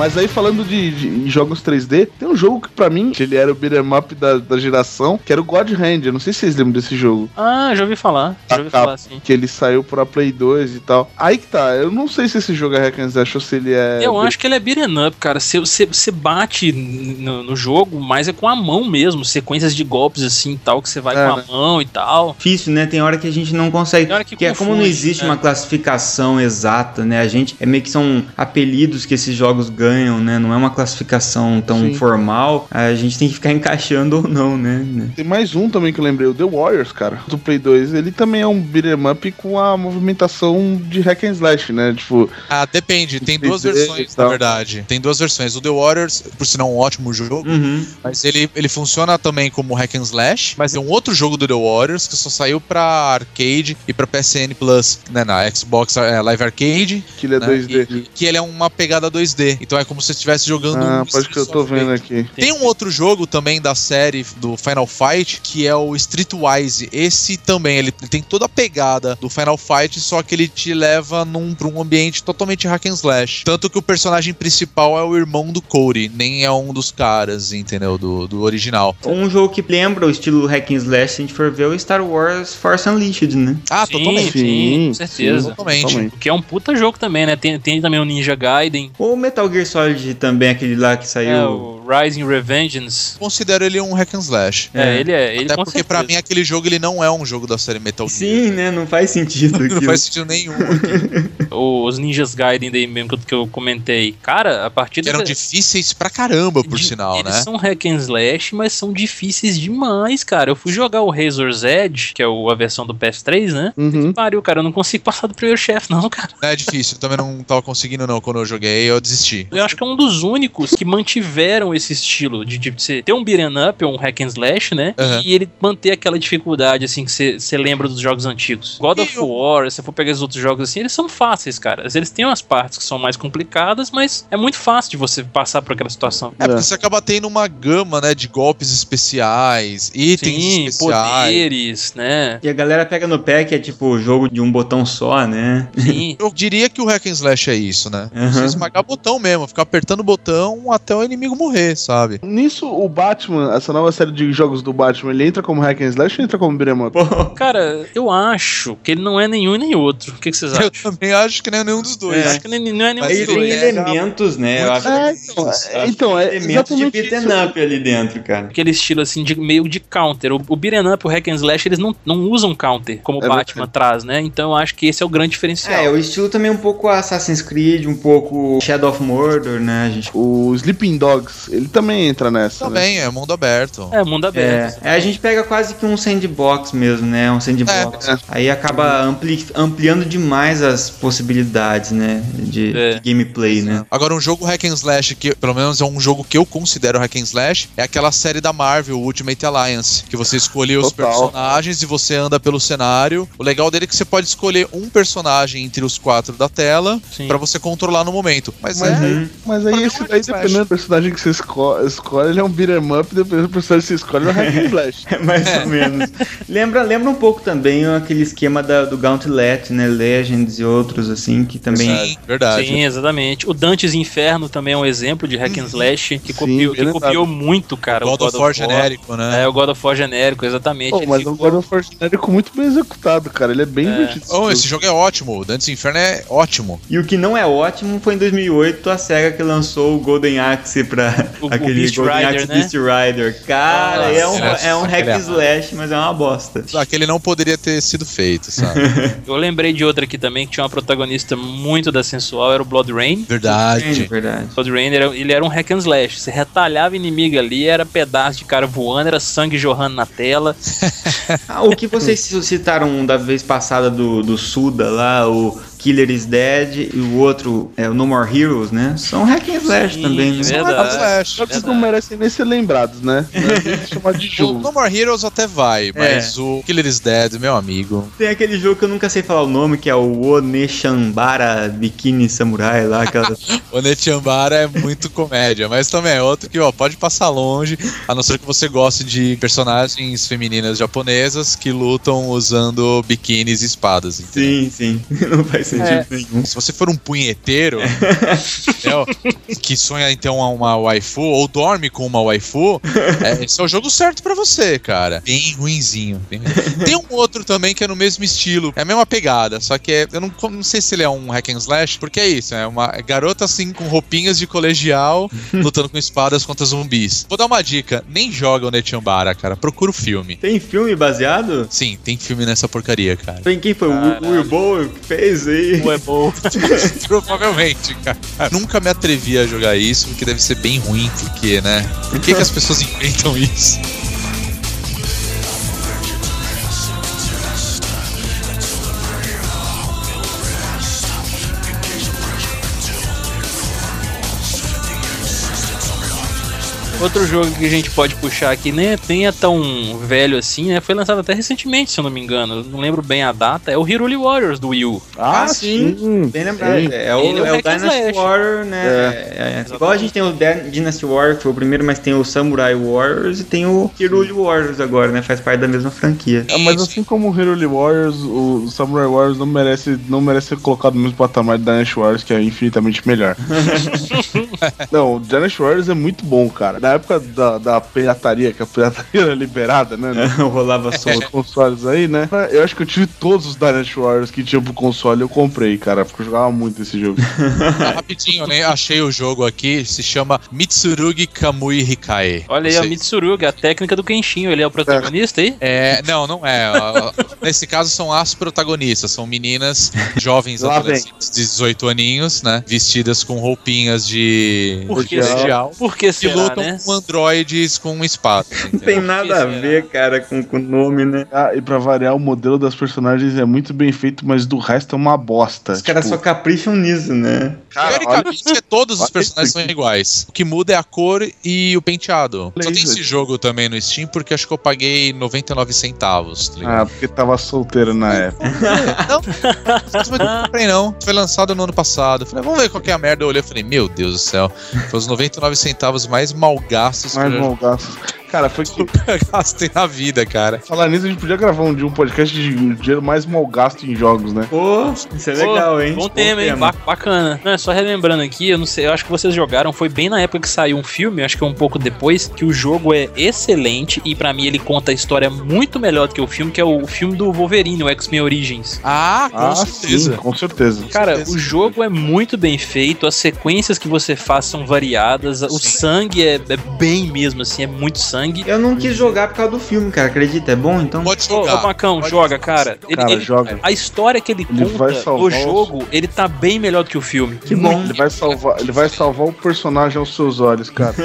Mas aí falando de, de jogos 3D, tem um jogo que pra mim, que ele era o beat'em up da, da geração, que era o God Hand. Eu não sei se vocês lembram desse jogo. Ah, já ouvi falar. Já ouvi falar, sim. Que ele saiu pra Play 2 e tal. Aí que tá, eu não sei se esse jogo é hack and slash ou se ele é... Eu acho que ele é beat'em up, cara. Você, você, você bate no, no jogo, mas é com a mão mesmo. Sequências de golpes assim e tal, que você vai É, com né? a mão e tal. Difícil, né? Tem hora que a gente não consegue. Tem hora que Porque é como não confunde, existe né? uma classificação exata, né? A gente é meio que são apelidos que esses jogos ganham ganham, né? Não é uma classificação tão Sim. formal. A gente tem que ficar encaixando ou não, né? Tem mais um também que eu lembrei, o The Warriors, cara. Do Play 2, ele também é um beat'em up com a movimentação de hack and slash, né? Tipo, Ah, depende. Tem duas versões, na verdade. Tem duas versões. O The Warriors, por sinal, um ótimo jogo. Uhum. Mas ele, ele funciona também como hack and slash, mas tem um outro jogo do The Warriors que só saiu pra arcade e pra PSN Plus, né, na Xbox é, Live Arcade, que ele é né, 2D. e- que ele é uma pegada 2D. Então é como se você estivesse jogando Ah, um pode que eu tô vendo aqui. Tem um outro jogo também da série do Final Fight, que é o Streetwise. Esse também, ele tem toda a pegada do Final Fight, só que ele te leva num, pra um ambiente totalmente hack and slash. Tanto que o personagem principal é o irmão do Cody, nem é um dos caras, entendeu? Do, do original. Um jogo que lembra o estilo hack and slash, se a gente for ver, é o Star Wars Force Unleashed, né? Ah, sim, totalmente. sim, Sim, com certeza. Totalmente. O que é um puta jogo também, né? Tem, tem também o Ninja Gaiden, Ou o Metal Gear Solid também, aquele lá que saiu. é, o Rising Revengeance. Considero ele um hack and slash. É, É. ele é. Ele Até porque pra certeza. mim aquele jogo ele não é um jogo da série Metal Gear. Sim, né? Não faz sentido Não aquilo. faz sentido nenhum. Os Ninjas Gaiden daí mesmo que eu- que eu comentei. Cara, a partir Que eram da- difíceis pra caramba, por de- sinal, eles né? são hack and slash, mas são difíceis demais, cara. Eu fui jogar o Razor's Edge, que é o- a versão do PS3, né? Uhum. Pariu, cara, eu não consigo passar do primeiro chefe, não, cara. Não é difícil, eu também não tava conseguindo não quando eu joguei, eu desisti. Eu acho que é um dos únicos que mantiveram esse estilo de, de você ter um beat'em up, ou um hack and slash, né? Aham. E ele manter aquela dificuldade, assim, que você lembra dos jogos antigos. God of eu- War, se você for pegar os outros jogos assim, eles são fáceis, cara. Eles têm umas partes que são mais complicadas, mas é muito fácil de você passar por aquela situação. É porque você acaba tendo uma gama, né, de golpes especiais, itens Sim, especiais. poderes, né? E a galera pega no pé que é tipo jogo de um botão só, né? Sim. Eu diria que o hack and slash é isso, né? Uhum. Você esmagar botão mesmo, ficar apertando o botão até o inimigo morrer, sabe? Nisso, o Batman, essa nova série de jogos do Batman, ele entra como hack and slash ou entra como beat'em up? Cara, eu acho que ele não é nenhum nem outro. O que, que vocês Eu acham? também acho que nem é nenhum dos dois. É. Acho que nem- não é nenhum Mas ele dos tem dois. é elementos, né? Eu acho É, que- então, eu é, acho então, que é tem elementos de beat'em up ali dentro, cara. Aquele estilo assim, de meio de counter. O, o beat'em up, o hack and slash, eles não, não usam counter, como o É Batman traz, né? Então eu acho que esse é o grande diferencial. É, o estilo também um pouco Assassin's Creed, um pouco Shadow of Mordor, né, gente? O Sleeping Dogs, ele também entra nessa, né? Também, é mundo aberto. É, mundo aberto. É, é, a gente pega quase que um sandbox mesmo, né? Um sandbox. É. Aí acaba ampli- ampliando demais as possibilidades, né? De, É. de gameplay, né? Agora, um jogo hack and slash, que pelo menos é um jogo que eu considero hack and slash, é aquela série da Marvel, Ultimate Alliance, que você escolhe os Total. personagens e você anda pelo cenário. O legal dele é que você pode escolher um personagem entre os quatro da tela pra você controlar no momento. Mas, Mas, é. Uhum. mas aí é esse daí, dependendo do personagem que você esco- escolhe, ele é um beat'em up, dependendo do personagem que você escolhe, ele é um hack and slash. É mais ou menos. lembra, lembra um pouco também aquele esquema da- do Gauntlet, né? Legends e outros, assim, que também. Sim, verdade. Sim, exatamente. O Dante's Inferno também é um exemplo de hack and slash que Sim, copiou, que copiou muito, cara. God, o of War genérico, né? É, o God of War genérico, exatamente. Ele mas ficou- o God of War genérico muito bem executado, cara. Ele é bem divertido. Oh, esse jogo é ótimo. O Dantes Inferno é ótimo. E o que não é ótimo foi em 2008 a SEGA que lançou o Golden Axe pra O- o aquele Beast Golden Rider, Axe né? Beast Rider. Cara, Nossa, é um, é é um hack slash, mas é uma bosta. Aquele não poderia ter sido feito, sabe? Eu lembrei de outra aqui também que tinha uma protagonista muito da sensual, era o Blood Rain. É Verdade. verdade. Blood Rain era, ele era um hack and slash. Você retalhava inimigo ali, era pedaço de cara voando, era sangue jorrando na tela. Ah, o que vocês citaram da vez passada do, do Suda lá, o Killer is Dead e o outro é o No More Heroes, né? São hack and slash Sim, também, né? verdade. Hack and slash. Jogos não merecem nem ser lembrados, né? É chamar de O jogo. No More Heroes até vai, É. mas o Killer is Dead, meu amigo. Tem aquele jogo que eu nunca sei falar o nome, que é o Oneshambara Bikini Samurai lá, aquela... O Netiambara é muito comédia, mas também é outro que ó, pode passar longe, a não ser que você goste de personagens femininas japonesas que lutam usando biquínis e espadas. entendeu? sim, sim. Não faz sentido É. nenhum. Se você for um punheteiro entendeu? que sonha em ter uma, uma waifu ou dorme com uma waifu, é, esse é o jogo certo pra você, cara. Bem ruinzinho. bem. Tem um outro também que é no mesmo estilo, é a mesma pegada, só que é, eu não, não sei se ele é um hack and slash, porque é isso, é uma garota assim com roupinhas de colegial lutando com espadas contra zumbis. Vou dar uma dica, nem joga o Netiambara, cara, procura o filme. Tem filme baseado? Sim, tem filme nessa porcaria, cara. Tem quem foi? O Caralho. Will Bowl que fez aí? Aí. Ou é bom. Provavelmente, cara. Nunca me atrevi a jogar isso, porque deve ser bem ruim, porque, né? Por que, que as pessoas inventam isso? Outro jogo que a gente pode puxar aqui, nem, nem é tão velho assim, né? Foi lançado até recentemente, se eu não me engano. Não lembro bem a data. É o Hiruli Warriors do Wii U. Ah, sim. Bem lembrado. sim. É o, Ele é o é o hack and Dynasty slash. Warrior, né? É, é, é. Igual a gente tem o Dynasty Warrior, que foi o primeiro, mas tem o Samurai Warriors e tem o Hiruli Warriors agora, né? Faz parte da mesma franquia. Ah, mas assim como o Hero Warriors, o Samurai Warriors não merece, não merece ser colocado no mesmo patamar de Dynasty Warriors, que é infinitamente melhor. não, o Dynasty Warriors é muito bom, cara. Na época da, da pirataria, que a pirataria era liberada, né? nos Rolava solto. consoles aí, né? Eu acho que eu tive todos os Dynasty Warriors que tinha pro console, eu comprei, cara, porque eu jogava muito esse jogo. Ah, rapidinho, né? Achei o jogo aqui, se chama Mitsurugi Kamui Hikae. Olha aí, a sei- Mitsuruga, a técnica do Kenshin. Ele é o protagonista aí? É, não, não é. Nesse caso são as protagonistas, são meninas jovens adolescentes de 18 aninhos, né? Vestidas com roupinhas de Por que. Por que Que será, lutam né? Com androides com espada. Não tem nada a ver, cara, com o nome, né? Ah, e pra variar, o modelo das personagens é muito bem feito, mas do resto é uma bosta. Os caras Tipo, só capricham nisso, né? cara, Teoricamente, é todos os olha personagens são iguais. O que muda é a cor e o penteado. Olha Só tem esse jogo também no Steam porque acho que eu paguei 99 centavos, tá ligado? Ah, porque tava solteiro na época. Não, não comprei não. Foi lançado no ano passado. Falei, vamos ver qual que é a merda. Eu olhei e falei, meu Deus do céu. Foi os 99 centavos mais mal gastos Mais eu mal gasto. Cara, foi que. já gastei na vida, cara. Falar nisso, a gente podia gravar um dia um podcast de dinheiro mais mal gasto em jogos, né? Pô, isso é Pô, legal, hein? Bom tema, hein? Ba- Bacana. Não, é só relembrando aqui, eu não sei, eu acho que vocês jogaram, foi bem na época que saiu um filme, acho que é um pouco depois, que o jogo é excelente e pra mim ele conta a história muito melhor do que o filme, que é o filme do Wolverine, o X-Men Origins. Ah, com ah, certeza. sim, com certeza. Cara, certeza. o jogo é muito bem feito, as sequências que você faz são variadas, o Sim. sangue é, é bem mesmo, assim, é muito sangue. Eu não quis jogar por causa do filme, cara. Acredita? É bom, então? Pode Ô, jogar. ô Macão, Pode joga, jogar. cara. Ele- Cara, ele- joga. A história que ele, Ele conta salvar no os- jogo, ele tá bem melhor do que o filme. Que bom. Ele vai salvar, ele vai salvar o personagem aos seus olhos, cara.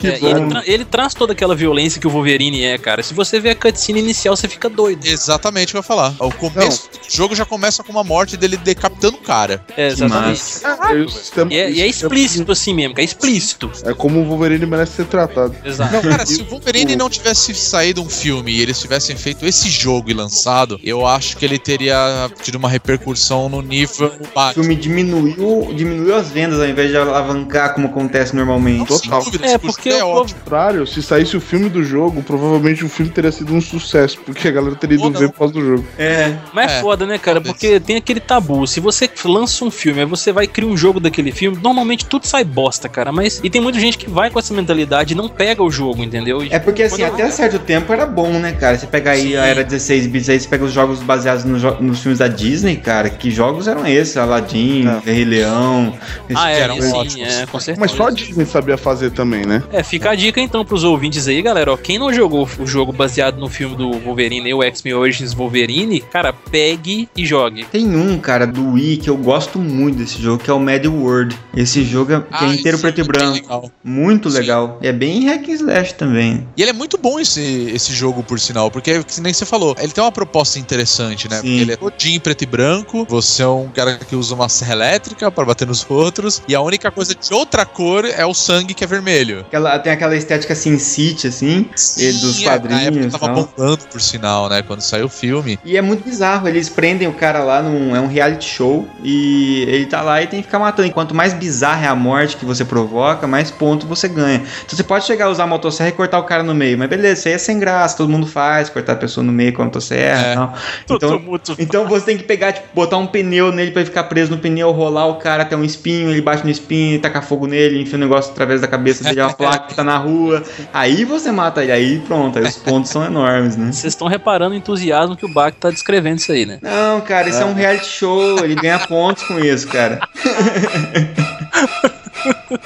Que É, bom. ele, tra- ele traz toda aquela violência que o Wolverine é, cara. Se você vê a cutscene inicial, você fica doido. Exatamente o que eu ia falar. O começo do jogo já começa com uma morte dele decapitando o cara. É, exatamente. massa. E E é, e é explícito assim mesmo, que é explícito. É como o Wolverine merece ser tratado. Exato. Não, cara, se o Wolverine não tivesse saído um filme e eles tivessem feito esse jogo e lançado, eu acho que ele teria tido uma repercussão no nível O filme diminuiu, diminuiu as vendas ao invés de alavancar como acontece normalmente. Total. Sem dúvida, É, porque é. Ao contrário, se saísse o filme do jogo, provavelmente o filme teria sido um sucesso, porque a galera teria ido não. ver por causa do jogo. É. Mas é, É, foda, né, cara? Porque tem aquele tabu. Se você lança um filme, aí você vai criar um jogo daquele filme, normalmente tudo sai bosta, cara. Mas. E tem muita gente que vai com essa mentalidade e não pega o jogo, entendeu? E- É porque assim, até certo tempo era bom, né, cara? Você pega aí Sim. a era 16 bits, aí você pega os jogos baseados no jo- nos filmes da Disney, cara. Que jogos eram esses? Aladdin, É. Rei Leão. Ah, é, eram sim, ótimos. é, com certeza. Mas só a Disney sabia fazer também, né? É, fica a dica então pros ouvintes aí, galera. Ó, quem não jogou o jogo baseado no filme do Wolverine, o X-Men Origins Wolverine, cara, pegue e jogue. Tem um, cara, do Wii que eu gosto muito desse jogo, que é o Mad World. Esse jogo é, que é Ah, inteiro preto e jogo branco. legal. Muito Sim. legal. E é bem hack and slash também. E ele é muito bom esse, esse jogo, por sinal, porque, que nem você falou, ele tem uma proposta interessante, né? Sim. Porque ele é todinho preto e branco, você é um cara que usa uma serra elétrica pra bater nos outros, e a única coisa de outra cor é o sangue que é vermelho. Aquela, tem aquela estética Sin City, assim, e dos Sim, é, Na época quadrinhos. tava tal. bombando, por sinal, né? Quando saiu o filme. E é muito bizarro, eles prendem o cara lá num é um reality show e ele tá lá e tem que ficar matando. E quanto mais bizarra é a morte que você provoca, mais ponto você ganha. Então você pode chegar a usar a motosserra e cortar o cara no meio, mas beleza, isso aí é sem graça, todo mundo faz, cortar a pessoa no meio com a motosserra É. e tal. Então, muito. então você tem que pegar, tipo, botar um pneu nele pra ele ficar preso no pneu, rolar o cara até um espinho, ele bate no espinho, tacar fogo nele, enfia o negócio através da cabeça dele, é uma placa que tá na rua. Aí você mata ele, aí pronto, aí os pontos são enormes, né? Vocês estão reparando o entusiasmo que o Bach tá descrevendo isso aí, né? Não, cara, isso é um reality show, ele ganha pontos com isso, cara.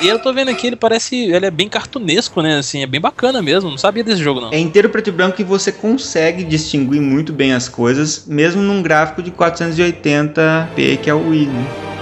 e eu tô vendo aqui, ele parece. Ele é bem cartunesco, né? Assim, é bem bacana mesmo. Não sabia desse jogo, não. É inteiro preto e branco e você consegue distinguir muito bem as coisas, mesmo num gráfico de 480p que é o Wii. Né?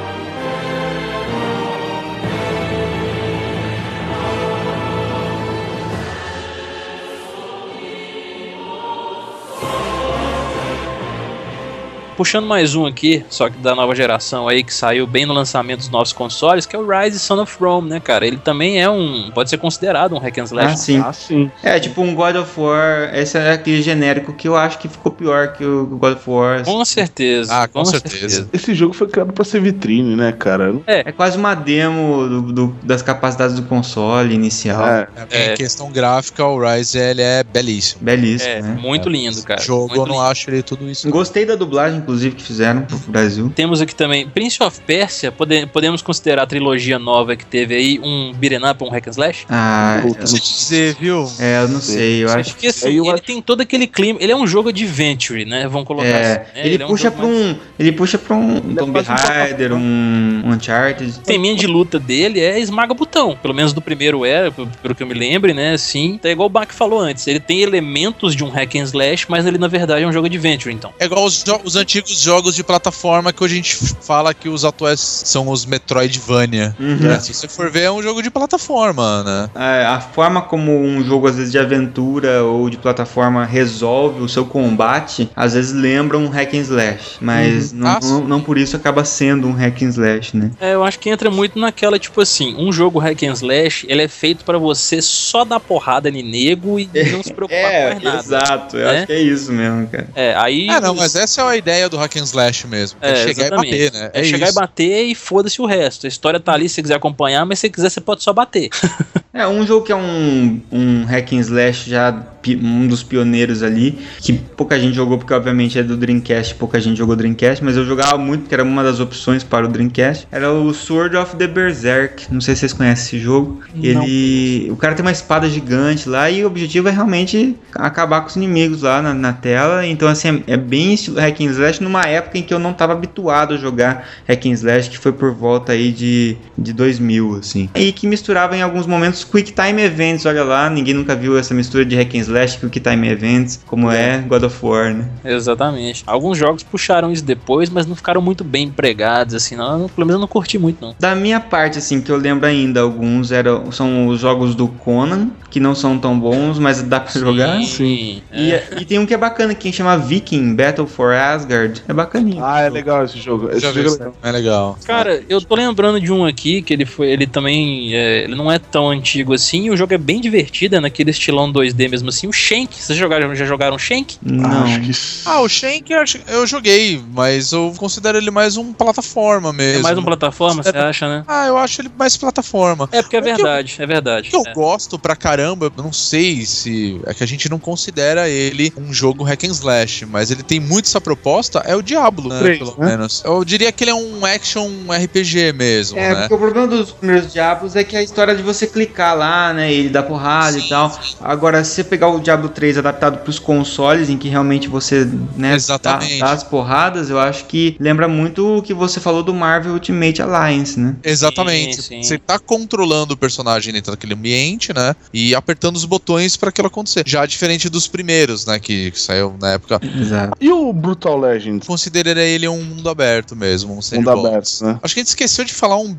Puxando mais um aqui, só que da nova geração aí, que saiu bem no lançamento dos novos consoles, que é o Rise Son of Rome, né, cara? Ele também é um. pode ser considerado um hack and slash. Ah, sim. Ah, sim. É, tipo um God of War. Esse é aquele genérico que eu acho que ficou pior que o God of War. Com certeza. Ah, com, certeza. Esse jogo foi criado pra ser vitrine, né, cara? É quase uma demo do- do- das capacidades do console inicial. É. Em É. questão gráfica, o Rise ele é belíssimo. Belíssimo, É, né? muito lindo, cara. jogo muito eu não lindo. acho ele tudo isso. Gostei da dublagem, inclusive, que fizeram pro Brasil. Temos aqui também Prince of Persia, pode- podemos considerar a trilogia nova que teve aí um beat'em up, um hack and slash? Ah, Puta, Se dizer, viu? é, eu não sei, eu acho Porque assim, eu ele acho- tem todo aquele clima, ele é um jogo adventure, né? Vamos colocar É, assim. né? ele, é um puxa jogo pra mais- um. Ele puxa pra um é Tomb quase um Raider, um Uncharted. O teminha de luta dele é esmaga botão. Pelo menos do primeiro é, p- pelo que eu me lembre, né? Assim. É igual o Bach falou antes. Ele tem elementos de um hack and slash, mas ele na verdade é um jogo adventure, então. É igual os, os antigos jogos de plataforma que hoje a gente fala que os atuais são os Metroidvania. Uhum. né? Se você for ver, é um jogo de plataforma, né? É, a forma como um jogo, às vezes, de aventura ou de plataforma resolve o seu combate, às vezes lembra um hack and slash. Mas não, Ah, não, não por isso acaba sendo um hack and slash, né? É, eu acho que entra muito naquela, tipo assim, um jogo hack and slash, ele é feito pra você só dar porrada em nego e não se preocupar com mais nada. exato. Eu né? acho que é isso mesmo, cara. É, aí. Ah, não, mas essa é a ideia do hack and slash mesmo. É, É, chegar exatamente. e bater, né? É, chegar isso. e bater e foda-se o resto. A história tá ali se você quiser acompanhar, mas se você quiser, você pode só bater. É, um jogo que é um, um hack and slash já um dos pioneiros ali, que pouca gente jogou porque obviamente é do Dreamcast, pouca gente jogou Dreamcast, mas eu jogava muito, que era uma das opções para o Dreamcast. Era o Sword of the Berserk. Não sei se vocês conhecem esse jogo. Ele, o cara tem uma espada gigante lá e o objetivo é realmente acabar com os inimigos lá na, na tela. Então assim, é, é bem estilo hack and slash numa época em que eu não estava habituado a jogar hack and slash, que foi por volta aí de de 2000 assim. E que misturava em alguns momentos Quick Time Events, olha lá, ninguém nunca viu essa mistura de hack and slash Quick Time Events, como é God of War, né? Exatamente. Alguns jogos puxaram isso depois, mas não ficaram muito bem empregados, assim, não, pelo menos eu não curti muito, não. Da minha parte, assim, que eu lembro ainda, alguns eram, são os jogos do Conan, que não são tão bons, mas dá pra jogar. Sim. E, é. e tem um que é bacana, que chama Viking Battle for Asgard. É bacaninho. Ah, é legal esse jogo. Esse Já jogo é legal. é legal. Cara, eu tô lembrando de um aqui que ele foi. Ele também. é, ele não é tão antigo assim. e O jogo é bem divertido, é naquele estilão 2D mesmo assim. O Shank. Vocês jogaram, já jogaram Shank? Não. Ah, o Shank eu, eu joguei, mas eu considero ele mais um plataforma mesmo. É mais um plataforma, você acha, né? Ah, eu acho ele mais plataforma. É porque é É que eu- verdade, é verdade. que eu É. gosto pra caramba, eu não sei se. É que a gente não considera ele um jogo hack and slash, mas ele tem muito essa proposta, é o Diablo, né? Três, pelo né? menos. Eu diria que ele é um action RPG mesmo, É, né? porque o problema dos primeiros Diablos é que a história de você clicar lá, né, e ele dá porrada e tal. Agora, se você pegar o Diablo 3 adaptado pros consoles, em que realmente você, né, Exatamente. Dá, dá as porradas, eu acho que lembra muito o que você falou do Marvel Ultimate Alliance, né? Exatamente. Sim, sim. Você tá controlando o personagem dentro daquele ambiente, né? E apertando os botões pra aquilo acontecer. Já diferente dos primeiros, né? Que, que saiu na época. Exato. E o Brutal Legend? Consideraria ele um mundo aberto mesmo, um Mundo aberto, né? Acho que a gente esqueceu de falar um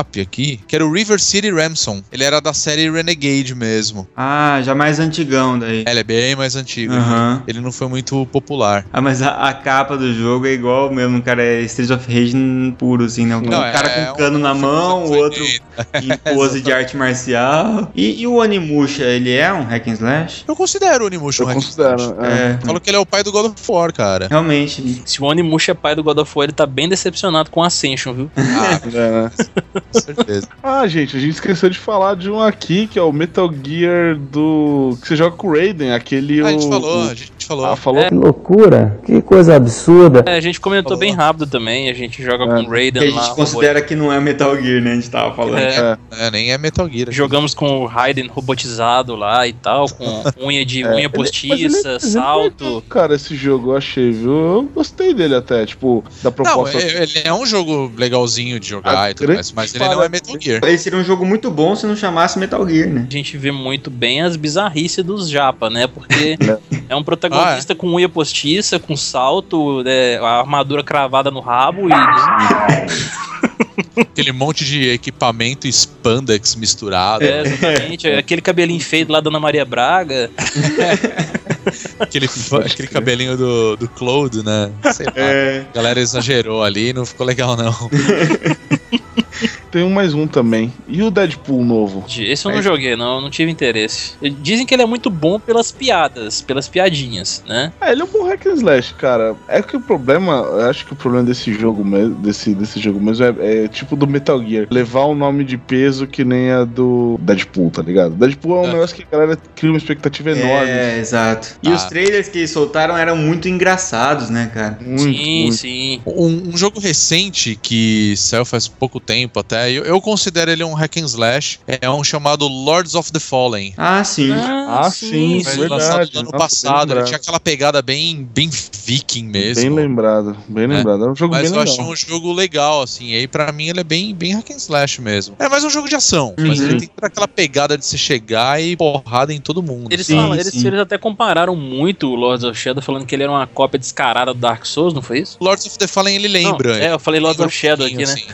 up aqui, que era o River City Ransom. Ele era da série Renegade mesmo. Ah, já mais antigão daí. Ele é bem mais antigo. Aham. Ele não foi muito popular. Ah, mas a, a capa do jogo é igual mesmo, cara. É Streets of Rage puro, assim, né? Um Não, cara é com um cano um na mão, o outro 80. em pose de arte marcial. E, e o Onimusha, ele é um hack and slash? Eu considero o Onimusha um Eu hack and considero. slash. É. É, Falo que ele é o pai do God of War, cara. realmente. Se o Onimusha é pai do God of War, ele tá bem decepcionado com Ascension, viu? Ah, É, né? com certeza. Ah, gente, a gente esqueceu de falar de um aqui, que é o Metal Gear do. que você joga com o Raiden, aquele. Ah, a gente o- falou, o- a gente falou. Ah, falou? É. Que loucura, que coisa absurda. É, a gente comentou Falou. bem rápido também. A gente joga com o Que Raiden a gente lá. considera que não é Metal Gear, né? A gente tava falando. É. É, nem é Metal Gear. Jogamos com o Raiden robotizado lá e tal, com unha de É, unha ele- postiça, ele- ele é salto. legal, Cara, esse jogo eu achei, viu? Eu gostei dele até, tipo, da Não, proposta. é- ele é um jogo legalzinho de jogar A e tudo mais, mas ele não é Metal Gear. Ele seria um jogo muito bom se não chamasse Metal Gear, né? A gente vê muito bem as bizarrices dos japa, né? Porque é um Ah, protagonista com unha postiça, com salto, né, a armadura cravada no rabo e Aquele monte de equipamento spandex misturado. é, exatamente, aquele cabelinho feio lá da Ana Maria Braga. Aquele, aquele cabelinho do, do Claude, né? Sei lá. É. A galera exagerou ali, não ficou legal, não. Tem um mais um também. E o Deadpool novo? Esse eu não É. joguei, não, eu não tive interesse. Dizem que ele é muito bom pelas piadas, pelas piadinhas, né? É, ele é um bom hack and slash, cara. É que o problema, eu acho que o problema desse jogo mesmo, desse, desse jogo mesmo é, é tipo do Metal Gear. Levar um nome de peso que nem a do Deadpool, tá ligado? Deadpool é um É. negócio que a galera cria uma expectativa enorme. É, exato. E Ah. os trailers que soltaram eram muito engraçados, né, cara? Muito, sim, muito. sim. Um, um jogo recente que saiu faz pouco tempo até, eu, eu considero ele um hack and slash, é um chamado Lords of the Fallen. Ah, sim. Ah, sim, Foi verdade. lançado no ano Nossa, passado, ele tinha aquela pegada bem, bem viking mesmo. Bem lembrado, bem lembrado. É um jogo Mas bem eu legal. achei um jogo legal, assim. E aí, pra mim, ele é bem, bem hack and slash mesmo. É mais um jogo de ação. Mas Uhum. ele tem aquela pegada de você chegar e porrada em todo mundo. Eles, Sim, falam, eles, sim. eles até compararam muito o Lords of Shadow, falando que ele era uma cópia descarada do Dark Souls, não foi isso? Lords of the Fallen, ele lembra. Não, é, eu falei Lords of Shadow um aqui, né? assim.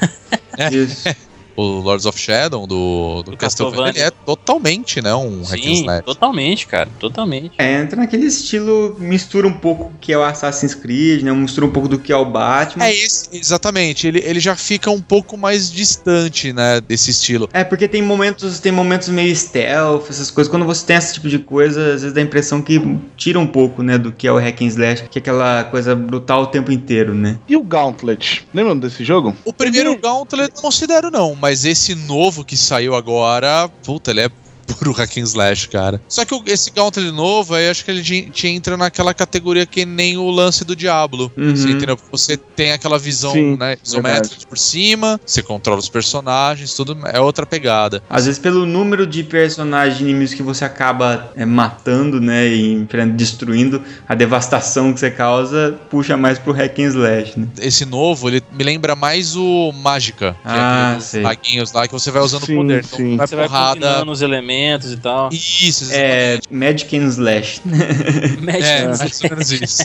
Isso. O Lords of Shadow do, do, Do Castlevania, ele Castlevania. é totalmente, né, um hack and Sim, slash. totalmente, cara, totalmente. É, entra naquele estilo, mistura um pouco o que é o Assassin's Creed, né? Mistura um pouco do que é o Batman. É esse, exatamente. Ele, ele já fica um pouco mais distante, né, desse estilo. É, porque tem momentos, tem momentos meio stealth, essas coisas. Quando você tem esse tipo de coisa, às vezes dá a impressão que tira um pouco, né, do que é o hack and slash, que é aquela coisa brutal o tempo inteiro, né? E o Gauntlet? Lembram desse jogo? O primeiro Gauntlet eu não considero, não, mas esse novo que saiu agora, puta, ele é puro hack and slash, cara. Só que esse Gauntlet novo, aí acho que ele te, entra naquela categoria que nem o lance do Diablo. Uhum. Você, entendeu? Você tem aquela visão, Sim, né, isométrica por cima, você controla os personagens, tudo é outra pegada. Às vezes pelo número de personagens inimigos que você acaba é, matando, né, e destruindo, a devastação que você causa puxa mais pro hack and slash, né? Esse novo, ele me lembra mais o Mágica, que Ah, é aquele dos sei. maguinhos lá que você vai usando Sim, poder. Então, sim. vai Você vai porrada. combinando os elementos e tal. Isso, É, exatamente. Magic and slash. Mete- É, ou menos isso.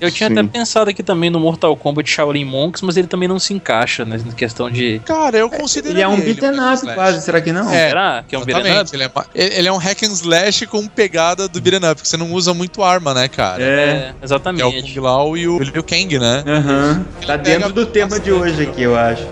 Eu tinha Sim. até pensado aqui também no Mortal Kombat Shaolin Monks, mas ele também não se encaixa né, na questão de. Cara, eu considero Ele é um beat'em up quase, será que não? É, Será que é um beat'em up? Exatamente, ele é, ele é um hack and slash com pegada do beat'em up, porque você não usa muito arma, né, cara? É. É, Que é o exatamente. Kung Lao e o Liu Kang, né? Aham. Tá Ele pega dentro do tema de hoje aqui, eu acho.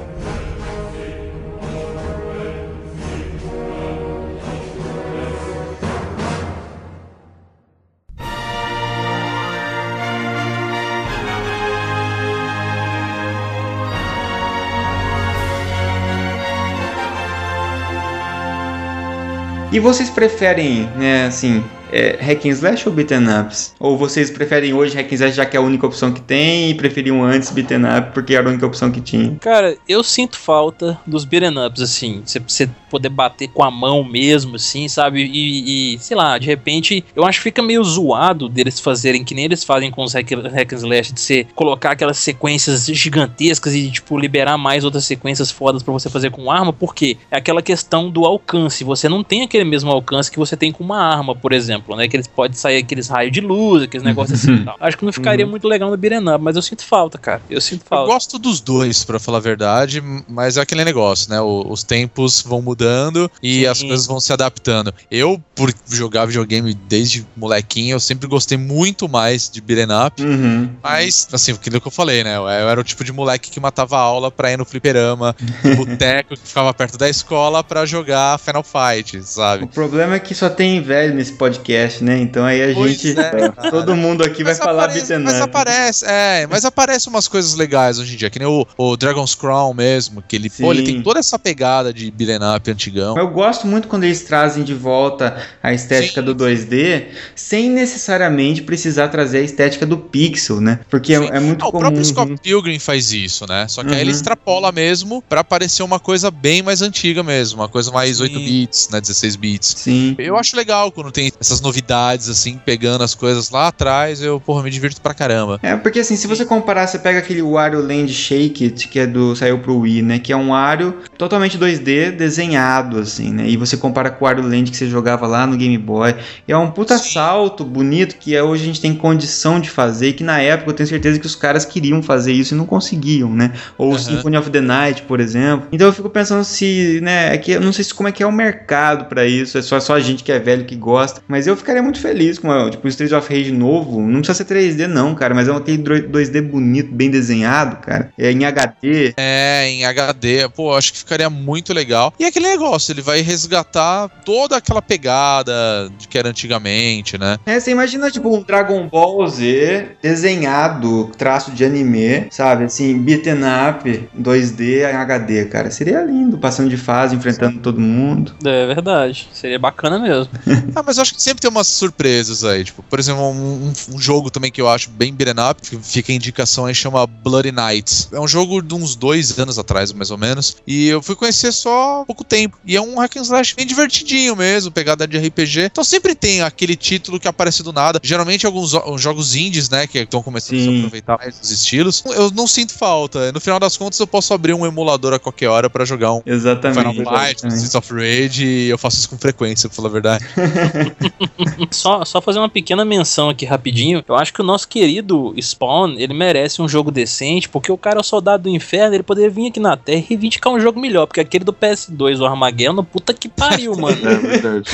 E vocês preferem, né, assim, é, hack and slash ou beat'em ups? Ou vocês preferem hoje hack and slash já que é a única opção que tem e preferiam antes beat'em up porque era a única opção que tinha? Cara, eu sinto falta dos beat'em ups, assim. Você, poder bater com a mão mesmo, assim, sabe? E, e, sei lá, de repente, eu acho que fica meio zoado deles fazerem que nem eles fazem com os hack, hack and slash, de você colocar aquelas sequências gigantescas e, tipo, liberar mais outras sequências fodas pra você fazer com arma, porque é aquela questão do alcance. Você não tem aquele mesmo alcance que você tem com uma arma, por exemplo, né? Que eles podem sair aqueles raios de luz, aqueles negócios assim e tal. Acho que não ficaria muito legal no beat'em up, mas eu sinto falta, cara. Eu sinto Eu falta. gosto dos dois, pra falar a verdade, mas é aquele negócio, né? O- os tempos vão mudando e Sim. as coisas vão se adaptando. Eu, por jogar videogame desde molequinho, eu sempre gostei muito mais de beat'em up. Uhum. Mas, assim, aquilo que eu falei, né? Eu era o tipo de moleque que matava a aula pra ir no fliperama, no boteco que ficava perto da escola pra jogar Final Fight, O sabe? problema é que só tem velho nesse podcast podcast, né? Então aí a Pois gente. é, todo mundo aqui vai Mas falar aparece, beat'em mas up. aparece, é, mas aparece umas coisas legais hoje em dia, que nem o, o Dragon's Crown mesmo, que ele, pô, ele tem toda essa pegada de beat'em up antigão. Eu gosto muito quando eles trazem de volta a estética Sim. do 2D, sem necessariamente precisar trazer a estética do pixel, né? Porque é, é muito Ah, o comum. próprio Scott Pilgrim faz isso, né? Só que aí ele Uhum. extrapola mesmo pra parecer uma coisa bem mais antiga mesmo, uma coisa mais Sim. 8 bits, né, 16 bits. Sim. Eu acho legal quando tem essas novidades assim, pegando as coisas lá atrás, eu, porra, me divirto pra caramba. É, porque assim, se você comparar, você pega aquele Wario Land Shake It, que é do saiu pro Wii, né, que é um Wario totalmente 2D desenhado assim, né? E você compara com o Wario Land que você jogava lá no Game Boy, e é um puta Sim. salto bonito que é, hoje a gente tem condição de fazer, e que na época eu tenho certeza que os caras queriam fazer isso e não conseguiam, né? Ou o Aham. Symphony of the Night, por exemplo. Então eu fico pensando se, né, é que eu não sei se como é que é o mercado pra isso, é só só a gente que é velho que gosta, mas eu ficaria muito feliz com tipo, o Street of Rage novo, não precisa ser 3D não, cara, mas é aquele 2D bonito, bem desenhado, cara. É em HD. É, em HD, pô, acho que ficaria muito legal. E aquele negócio, ele vai resgatar toda aquela pegada de que era antigamente, né? É, você imagina tipo um Dragon Ball Z desenhado, traço de anime, sabe? Assim, beaten up, 2D em HD, cara. Seria lindo, passando de fase, enfrentando todo mundo. É verdade. Seria bacana mesmo. Ah, mas eu acho que sempre tem umas surpresas aí. Tipo, por exemplo, um, um- jogo também que eu acho bem beat'em up, que fica a indicação aí, chama Bloody Nights. É um jogo de uns dois anos atrás, mais ou menos. E eu fui conhecer só há pouco tempo. E é um hack and slash bem divertidinho mesmo, pegada de RPG. Então sempre tem aquele título que aparece do nada. Geralmente alguns jo- jogos indies, né, que estão começando Sim. a aproveitar mais os estilos. Eu não sinto falta. No final das contas, eu posso abrir um emulador a qualquer hora pra jogar um Exatamente. Final Fight, um Streets of Rage, e eu faço isso com frequência, pra falar a verdade. Só, só fazer uma pequena menção aqui rapidinho. Eu acho que o nosso querido Spawn, ele merece um jogo decente, porque o cara é o soldado do inferno, ele poderia vir aqui na Terra e reivindicar um jogo melhor, porque aquele do PS2, o Armageddon, puta que pariu, mano. É verdade.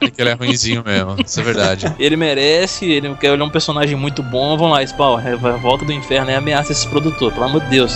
É que ele é ruimzinho mesmo, isso é verdade. Ele merece, ele, ele é um personagem muito bom. Vamos lá, Spawn, é, vai- volta do inferno e ameaça esse produtor, pelo amor de Deus.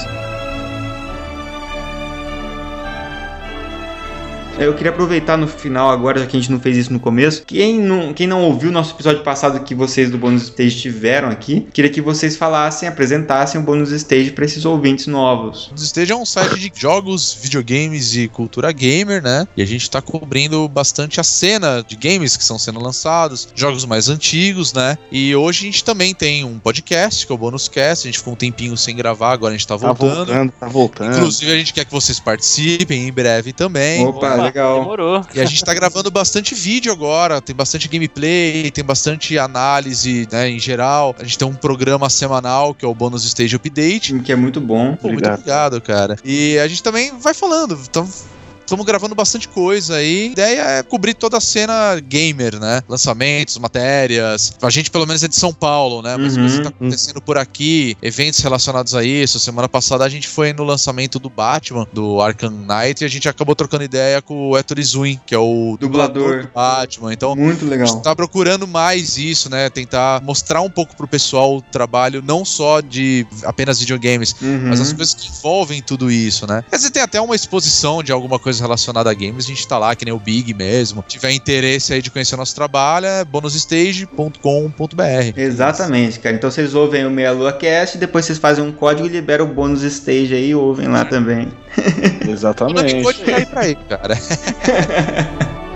Eu queria aproveitar no final agora, já que a gente não fez isso no começo. Quem não, quem não ouviu o nosso episódio passado que vocês do Bônus Stage tiveram aqui, queria que vocês falassem, apresentassem o Bônus Stage para esses ouvintes novos. O Stage é um site de jogos, videogames e cultura gamer, né? E a gente tá cobrindo bastante a cena de games que estão sendo lançados, jogos mais antigos, né? E hoje a gente também tem um podcast, que é o Bônus Cast. A gente ficou um tempinho sem gravar, agora a gente tá Tá voltando. voltando, tá voltando. Inclusive, a gente quer que vocês participem em breve também. Opa, legal. Demorou. E a gente tá gravando bastante vídeo agora, tem bastante gameplay, tem bastante análise, né, em geral. A gente tem um programa semanal que é o Bônus Stage Update. Que é muito bom. Pô, muito Obrigado. obrigado, cara. E a gente também vai falando. Então, Estamos gravando bastante coisa aí. A ideia é cobrir toda a cena gamer, né? Lançamentos, matérias. A gente, pelo menos, é de São Paulo, né? Mas Uhum. coisa que tá acontecendo por aqui, eventos relacionados a isso. Semana passada a gente foi no lançamento do Batman, do Arkham Knight, e a gente acabou trocando ideia com o Ettore Zuin, que é o Dublador. do Batman. Então, Muito a legal. gente tá procurando mais isso, né? Tentar mostrar um pouco pro pessoal o trabalho não só de apenas videogames, Uhum. mas as coisas que envolvem tudo isso, né? Quer dizer, tem até uma exposição de alguma coisa relacionada a games, a gente tá lá, que nem o Big mesmo. Se tiver interesse aí de conhecer nosso trabalho, é bonusstage.com.br. Exatamente, cara. Então vocês ouvem o Meia Lua Cast, depois vocês fazem um código e liberam o bônus stage aí e ouvem lá também. Manda Exatamente. code pra aí pra aí, cara.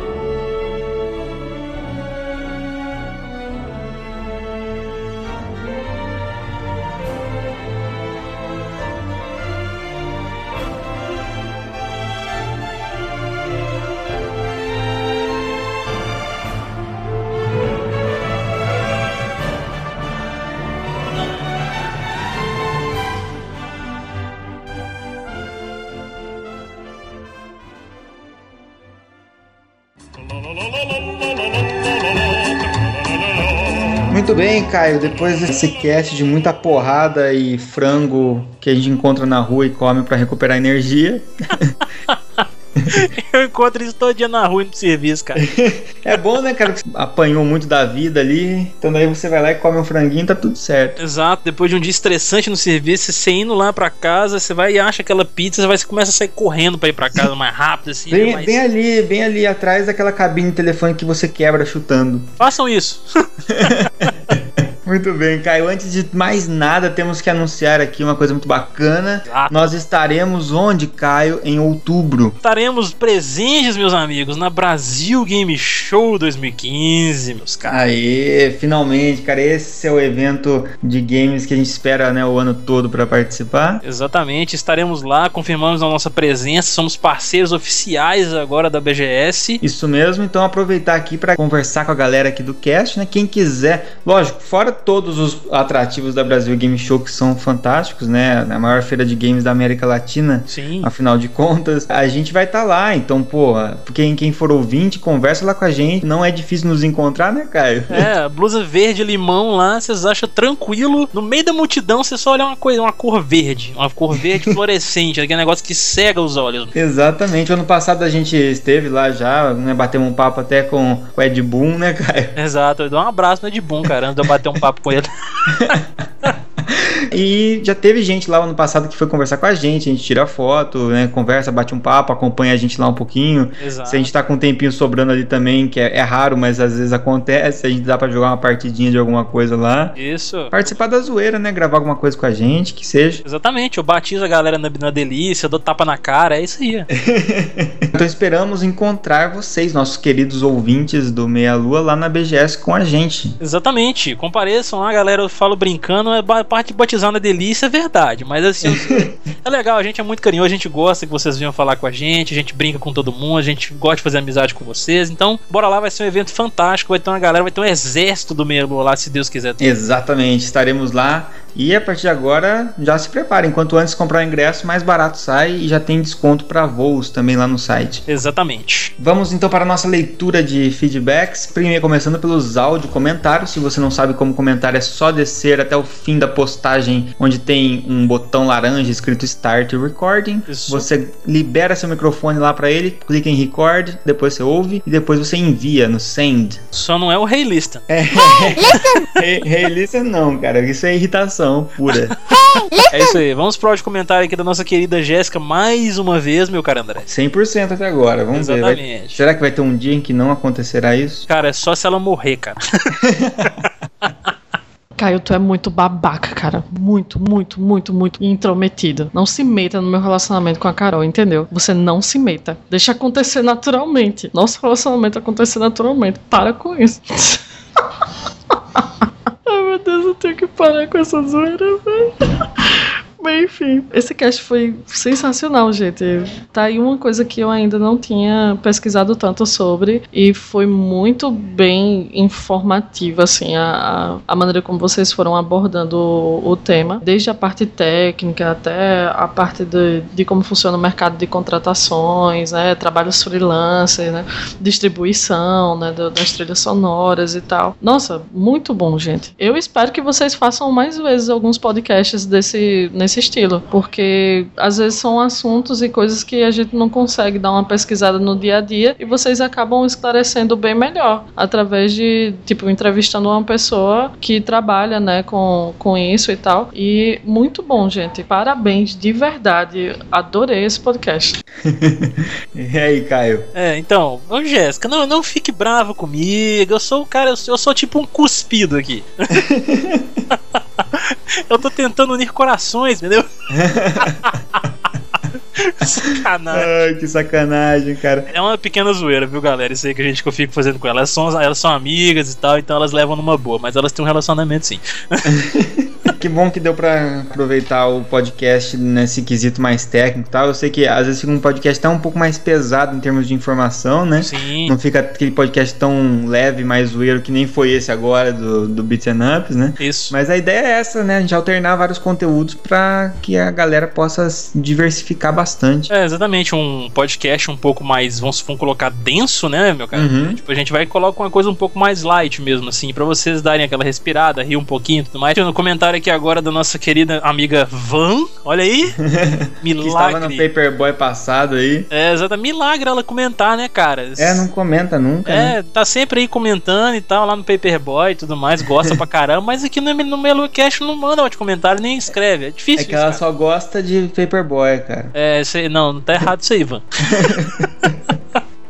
Caio. Depois desse cast de muita porrada e frango que a gente encontra na rua e come pra recuperar energia. eu encontro isso todo dia na rua no serviço, cara. é bom, né, cara, que você apanhou muito da vida ali, então daí você vai lá e come um franguinho, tá tudo certo. Exato, depois de um dia estressante no serviço, você indo lá pra casa, você vai e acha aquela pizza, você, vai, você começa a sair correndo pra ir pra casa mais rápido, assim. Bem, mais... bem ali, bem ali atrás daquela cabine de telefone que você quebra chutando. Façam isso. Muito bem, Caio. Antes de mais nada, temos que anunciar aqui uma coisa muito bacana. Exato. Nós estaremos onde, Caio? Em outubro. Estaremos presentes, meus amigos, na Brasil Game Show 2015, meus caras. Aê, finalmente, cara. Esse é o evento de games que a gente espera né, o ano todo para participar. Exatamente, estaremos lá, confirmamos a nossa presença, somos parceiros oficiais agora da BGS. Isso mesmo, então aproveitar aqui para conversar com a galera aqui do cast, né? Quem quiser, lógico, fora todos os atrativos da Brasil Game Show que são fantásticos, né? A maior feira de games da América Latina. Sim. Afinal de contas, a gente vai estar tá lá. Então, pô, quem, quem for ouvinte, conversa lá com a gente. Não é difícil nos encontrar, né, Caio? É, blusa verde, limão lá, vocês acham tranquilo. No meio da multidão, você só olha uma coisa, uma cor verde. Uma cor verde fluorescente, aquele negócio que cega os olhos. Exatamente. Ano passado a gente esteve lá já, né? Batemos um papo até com o Ed Boon, né, Caio? Exato, dou um abraço no Ed Boon, cara, antes de eu bater um papo com ele. e já teve gente lá ano passado que foi conversar com a gente, a gente tira foto, né, conversa, bate um papo, acompanha a gente lá um pouquinho. Exato. Se a gente tá com um tempinho sobrando ali também, que é, é raro, mas às vezes acontece, a gente dá pra jogar uma partidinha de alguma coisa lá. Isso. Participar da zoeira, né, gravar alguma coisa com a gente, que seja. Exatamente, eu batizo a galera na, na delícia, eu dou tapa na cara, é isso aí. então esperamos encontrar vocês, nossos queridos ouvintes do Meia Lua, lá na BGS com a gente. Exatamente, compareçam lá, galera, eu falo brincando, é parte de batizar na delícia, é verdade, mas assim, é legal, a gente é muito carinhoso, a gente gosta que vocês venham falar com a gente, a gente brinca com todo mundo, a gente gosta de fazer amizade com vocês, então bora lá, vai ser um evento fantástico, vai ter uma galera, vai ter um exército do Meia Lua lá, se Deus quiser. Exatamente, estaremos lá e a partir de agora, já se preparem. Quanto antes comprar o ingresso, mais barato sai e já tem desconto para voos também lá no site. Exatamente. Vamos então para a nossa leitura de feedbacks. Primeiro, começando pelos áudio comentários. Se você não sabe como comentar, é só descer até o fim da postagem, onde tem um botão laranja escrito Start Recording. Isso. Você libera seu microfone lá para ele, clica em Record, depois você ouve e depois você envia no Send. Só não é o Rei Lista. É. Hey, hey, listen não, cara. Isso é irritação pura. é isso aí. Vamos pro áudio comentário aqui da nossa querida Jéssica mais uma vez, meu cara André. 100% até agora. Vamos Exatamente. ver. Vai... Será que vai ter um dia em que não acontecerá isso? Cara, é só se ela morrer, cara. Caio, tu é muito babaca, cara. Muito, muito, muito, muito intrometido. Não se meta no meu relacionamento com a Carol, entendeu? Você não se meta. Deixa acontecer naturalmente. Nosso relacionamento acontecer naturalmente. Para com isso. Deus, eu tenho que parar com essa zoeira, velho. Bem, enfim, esse cast foi sensacional, gente. Tá aí uma coisa que eu ainda não tinha pesquisado tanto sobre e foi muito bem informativa, assim, a, a maneira como vocês foram abordando o, o tema, desde a parte técnica até a parte de, de como funciona o mercado de contratações, né, trabalhos freelancer, né, distribuição, né, das trilhas sonoras e tal. Nossa, muito bom, gente. Eu espero que vocês façam mais vezes alguns podcasts desse nesse estilo, porque às vezes são assuntos e coisas que a gente não consegue dar uma pesquisada no dia a dia e vocês acabam esclarecendo bem melhor através de, tipo, entrevistando uma pessoa que trabalha, né, com, com isso e tal. E muito bom, gente. Parabéns, de verdade. Adorei esse podcast. e aí, Caio? É, então, ô Jéssica, não, não fique bravo comigo. Eu sou o cara, eu sou, eu sou tipo um cuspido aqui. eu tô tentando unir corações, entendeu? sacanagem. Ai, que sacanagem, cara. É uma pequena zoeira, viu, galera? Isso aí que a gente que eu fico fazendo com elas. Elas são, elas são amigas e tal, então elas levam numa boa, mas elas têm um relacionamento sim. que bom que deu pra aproveitar o podcast nesse quesito mais técnico e tal. Eu sei que às vezes fica um podcast tão um pouco mais pesado em termos de informação, né? Sim. Não fica aquele podcast tão leve, mais zoeiro que nem foi esse agora do, do Beats and Ups, né? Isso. Mas a ideia é essa, né? A gente alternar vários conteúdos pra que a galera possa diversificar bastante. É, exatamente. Um podcast um pouco mais, vamos, vamos colocar, denso, né, meu cara? Uhum. Tipo, a gente vai colocar uma coisa um pouco mais light mesmo, assim, pra vocês darem aquela respirada, rir um pouquinho e tudo mais. No comentário aqui agora da nossa querida amiga Van. Olha aí. Milagre. que estava no Paperboy passado aí. É, exatamente. Milagre ela comentar, né, cara? É, não comenta nunca. É, né? tá sempre aí comentando e tal, lá no Paperboy e tudo mais, gosta pra caramba, mas aqui no, no Melucast não manda de comentário nem escreve. É difícil. É que ela cara. só gosta de Paperboy, cara. É, não, não tá errado isso aí, Van.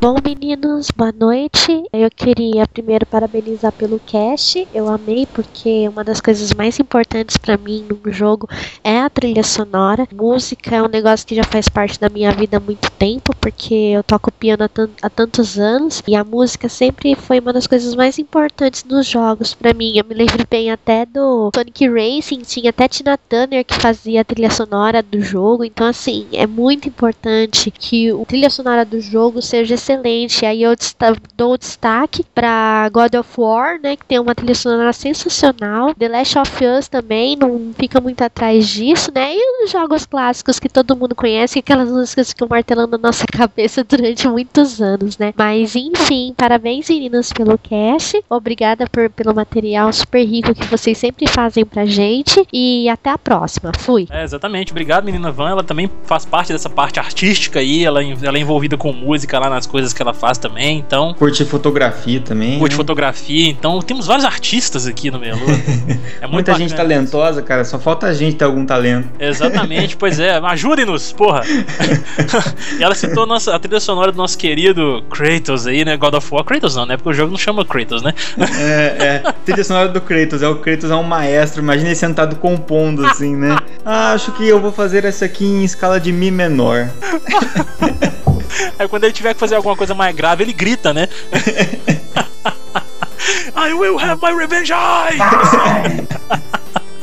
Bom, meninos, boa noite. Eu queria primeiro parabenizar pelo cast. Eu amei porque uma das coisas mais importantes para mim no jogo é a trilha sonora. Música é um negócio que já faz parte da minha vida há muito tempo, porque eu toco piano há, há tantos anos e a música sempre foi uma das coisas mais importantes nos jogos para mim. Eu me lembro bem até do Sonic Racing, tinha até Tina Turner que fazia a trilha sonora do jogo. Então, assim, é muito importante que a trilha sonora do jogo seja excelente excelente. Aí eu dou destaque para God of War, né, que tem uma trilha sonora sensacional. The Last of Us também não fica muito atrás disso, né? E os jogos clássicos que todo mundo conhece, aquelas músicas que ficam martelando na nossa cabeça durante muitos anos, né? Mas enfim, parabéns meninas pelo cast. Obrigada por, pelo material super rico que vocês sempre fazem pra gente e até a próxima. Fui. É, exatamente. Obrigado, menina Van. Ela também faz parte dessa parte artística aí, ela, ela é envolvida com música lá nas coisas coisas que ela faz também, então. Curte fotografia também. Curte né? fotografia, então temos vários artistas aqui no Melu. É Muita gente talentosa, cara, só falta a gente ter algum talento. Exatamente, pois é, ajudem-nos, porra! e ela citou nossa, a trilha sonora do nosso querido Kratos aí, né? God of War. Kratos não, né? Porque o jogo não chama Kratos, né? é, é. Trilha sonora do Kratos, é o Kratos é um maestro, imagina ele sentado compondo assim, né? Ah, acho que eu vou fazer essa aqui em escala de Mi menor. Aí quando ele tiver que fazer alguma coisa mais grave, ele grita, né? I will have my revenge!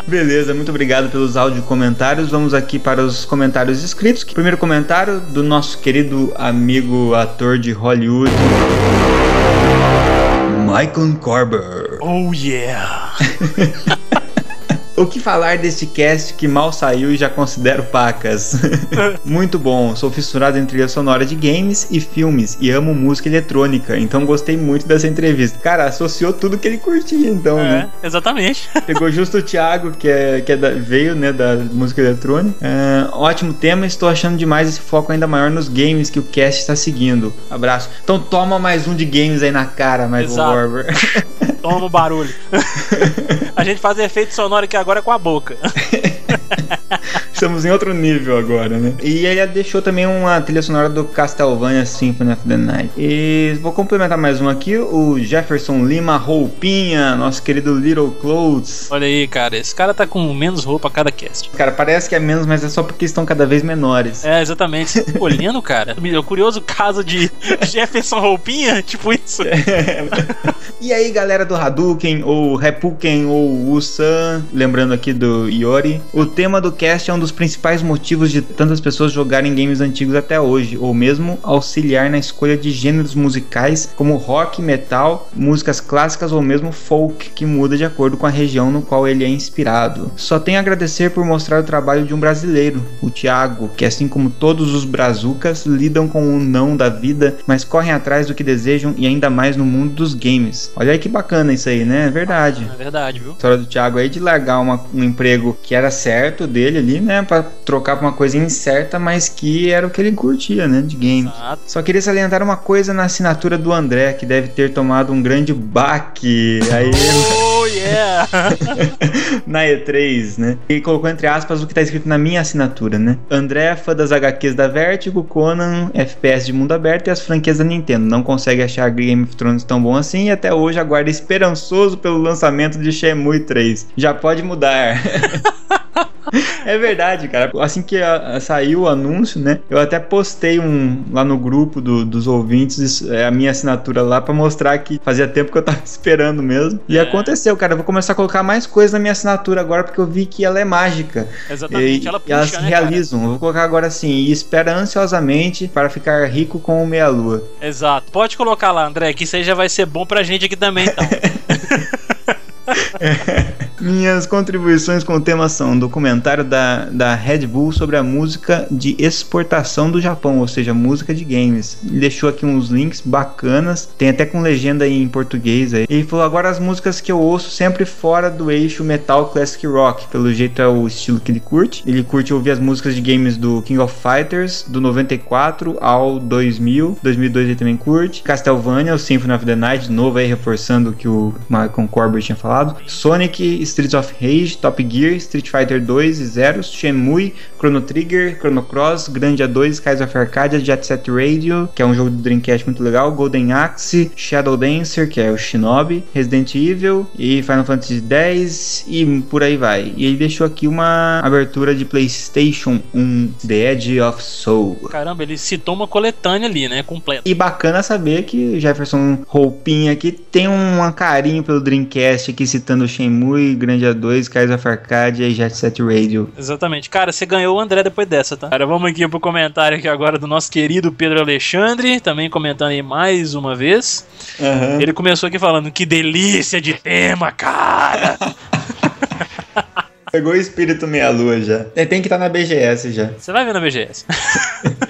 Beleza, muito obrigado pelos áudio comentários. Vamos aqui para os comentários escritos. Primeiro comentário do nosso querido amigo ator de Hollywood, Michael Corber. Oh yeah! O que falar deste cast que mal saiu e já considero pacas? Muito bom, sou fissurado em trilha sonora de games e filmes e amo música eletrônica, então gostei muito dessa entrevista. Cara, associou tudo que ele curtia, então, é, né? Exatamente. Pegou justo o Thiago, que, é, que é da, veio, né, da música eletrônica. É, ótimo tema, estou achando demais esse foco ainda maior nos games que o cast está seguindo. Abraço. Então toma mais um de games aí na cara, Michael Barber. Toma o barulho. A gente faz efeito sonoro aqui agora com a boca. Estamos em outro nível agora, né? E ele deixou também uma trilha sonora do Castlevania Symphony of the Night. E vou complementar mais um aqui, o Jefferson Lima Roupinha, nosso querido Little Clothes. Olha aí, cara, esse cara tá com menos roupa a cada cast. Cara, parece que é menos, mas é só porque estão cada vez menores. É, exatamente. Você tá olhando, cara. O curioso caso de Jefferson Roupinha, tipo isso. É. E aí, galera do Hadouken, ou Repuken, ou Usan, lembrando aqui do Iori, o tema do cast é um dos principais motivos de tantas pessoas jogarem games antigos até hoje, ou mesmo auxiliar na escolha de gêneros musicais como rock, metal, músicas clássicas ou mesmo folk, que muda de acordo com a região no qual ele é inspirado. Só tenho a agradecer por mostrar o trabalho de um brasileiro, o Thiago, que assim como todos os brazucas, lidam com o não da vida, mas correm atrás do que desejam e ainda mais no mundo dos games. Olha aí que bacana isso aí, né? É verdade. É verdade, viu? A história do Thiago aí de largar uma, um emprego que era certo dele ali, né? Pra trocar pra uma coisa incerta, mas que era o que ele curtia, né? De games. Exato. Só queria salientar uma coisa na assinatura do André, que deve ter tomado um grande baque. Aí. Oh, yeah! na E3, né? E colocou entre aspas o que tá escrito na minha assinatura, né? André, fã das HQs da Vertigo, Conan, FPS de mundo aberto e as franquias da Nintendo. Não consegue achar Game of Thrones tão bom assim e até hoje aguarda esperançoso pelo lançamento de Shenmue 3. Já pode mudar. é verdade, cara. Assim que a, a, saiu o anúncio, né? Eu até postei um lá no grupo do, dos ouvintes é, a minha assinatura lá para mostrar que fazia tempo que eu tava esperando mesmo. E é. aconteceu, cara. Eu vou começar a colocar mais coisas na minha assinatura agora porque eu vi que ela é mágica. Exatamente, e, ela puxa, e elas né, realizam. Cara? Eu vou colocar agora assim, e espera ansiosamente para ficar rico com o meia-lua. Exato. Pode colocar lá, André, que isso aí já vai ser bom pra gente aqui também, então. Minhas contribuições com o tema são um documentário da, da Red Bull sobre a música de exportação do Japão, ou seja, música de games. Ele deixou aqui uns links bacanas, tem até com legenda em português aí. Ele falou agora as músicas que eu ouço sempre fora do eixo metal classic rock, pelo jeito é o estilo que ele curte. Ele curte ouvir as músicas de games do King of Fighters, do 94 ao 2000, 2002 ele também curte. Castlevania, o Symphony of the Night, de novo aí reforçando o que o Malcolm Corbett tinha falado. Sonic, Streets of Rage, Top Gear, Street Fighter 2 e Zero, Shenmue, Chrono Trigger, Chrono Cross, Grandia 2, Skies of Arcadia, Jet Set Radio, que é um jogo do Dreamcast muito legal, Golden Axe, Shadow Dancer, que é o Shinobi, Resident Evil e Final Fantasy X e por aí vai. E ele deixou aqui uma abertura de PlayStation 1, The Edge of Soul. Caramba, ele citou uma coletânea ali, né? Completa. E bacana saber que Jefferson Roupinha aqui tem um carinho pelo Dreamcast aqui citando Shenmue, Grandia 2, Skies of Arcadia e Jet Set Radio. Exatamente. Cara, você ganhou o André depois dessa, tá? Cara, vamos aqui pro comentário aqui agora do nosso querido Pedro Alexandre, também comentando aí mais uma vez. Uhum. Ele começou aqui falando que delícia de tema, cara. Pegou o espírito meia-lua já. Tem que estar tá na BGS já. Você vai ver na BGS.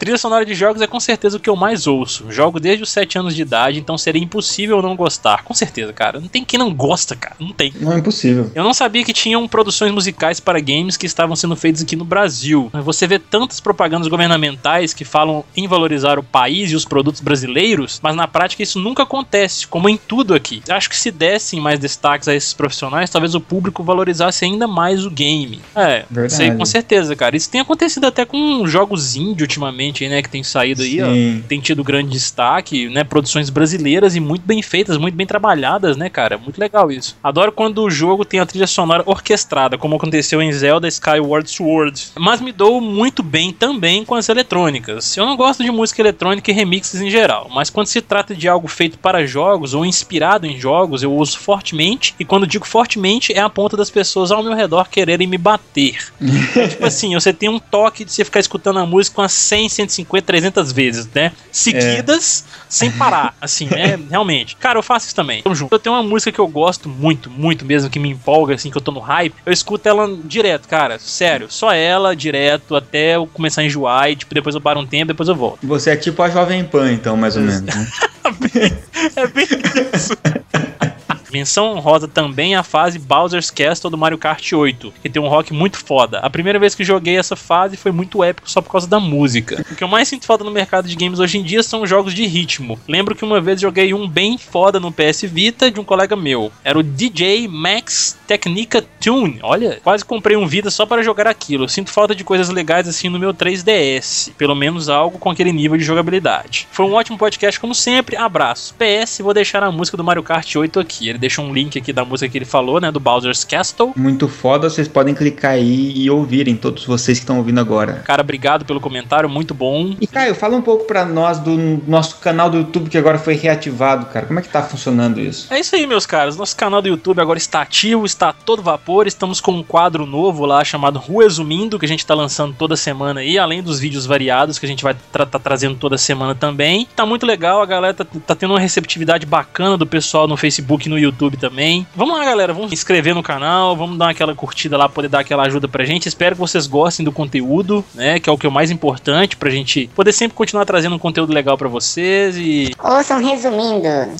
Trilha sonora de jogos é com certeza o que eu mais ouço. Jogo desde os 7 anos de idade, então seria impossível não gostar. Com certeza, cara. Não tem quem não gosta, cara. Não tem. Não é impossível. Eu não sabia que tinham produções musicais para games que estavam sendo feitas aqui no Brasil. Você vê tantas propagandas governamentais que falam em valorizar o país e os produtos brasileiros, mas na prática isso nunca acontece, como em tudo aqui. Acho que se dessem mais destaques a esses profissionais, talvez o público valorizasse ainda mais o game. É, Verdade. isso aí com certeza, cara. Isso tem acontecido até com jogos indie ultimamente, né, que tem saído aí, ó, Sim. tem tido grande destaque, né, produções brasileiras e muito bem feitas, muito bem trabalhadas, né, cara? Muito legal isso. Adoro quando o jogo tem a trilha sonora orquestrada, como aconteceu em Zelda Skyward Sword. Mas me dou muito bem também com as eletrônicas. Eu não gosto de música eletrônica e remixes em geral, mas quando se trata de algo feito para jogos ou inspirado em jogos, eu uso fortemente, e quando digo fortemente, é a ponta das pessoas ao meu redor quererem me bater. É tipo assim, você tem um toque de você ficar escutando a música umas 100, 150, 300 vezes, né? Seguidas, sem parar, assim, né? Realmente. Cara, eu faço isso também. Tamo junto. Eu tenho uma música que eu gosto muito, muito mesmo, que me empolga, assim, que eu tô no hype. Eu escuto ela direto, cara. Sério. Só ela, direto, até eu começar a enjoar e, tipo, depois eu paro um tempo, depois eu volto. Você é tipo a Jovem Pan, então, mais ou menos. né? É bem isso. Menção honrosa também a fase Bowser's Castle do Mario Kart 8, que tem um rock muito foda. A primeira vez que joguei essa fase foi muito épico só por causa da música. O que eu mais sinto falta no mercado de games hoje em dia são jogos de ritmo. Lembro que uma vez joguei um bem foda no PS Vita de um colega meu. Era o DJ Max Technica Tune. Olha, quase comprei um Vita só para jogar aquilo. Sinto falta de coisas legais assim no meu 3DS. Pelo menos algo com aquele nível de jogabilidade. Foi um ótimo podcast como sempre. Abraço. PS, vou deixar a música do Mario Kart 8 aqui. Ele deixa um link aqui da música que ele falou, né? Do Bowser's Castle. Muito foda, vocês podem clicar aí e ouvirem, todos vocês que estão ouvindo agora. Cara, obrigado pelo comentário, muito bom. E Caio, fala um pouco pra nós do nosso canal do YouTube que agora foi reativado, cara. Como é que tá funcionando isso? É isso aí, meus caras. Nosso canal do YouTube agora está ativo, está a todo vapor. Estamos com um quadro novo lá chamado Resumindo, que a gente tá lançando toda semana aí, além dos vídeos variados que a gente vai tra tá trazendo toda semana também. Tá muito legal, a galera tá, tá tendo uma receptividade bacana do pessoal no Facebook e no YouTube também. Vamos lá, galera, vamos se inscrever no canal, vamos dar aquela curtida lá, poder dar aquela ajuda pra gente. Espero que vocês gostem do conteúdo, né? Que é o que é o mais importante pra gente poder sempre continuar trazendo um conteúdo legal pra vocês e Ouçam resumindo.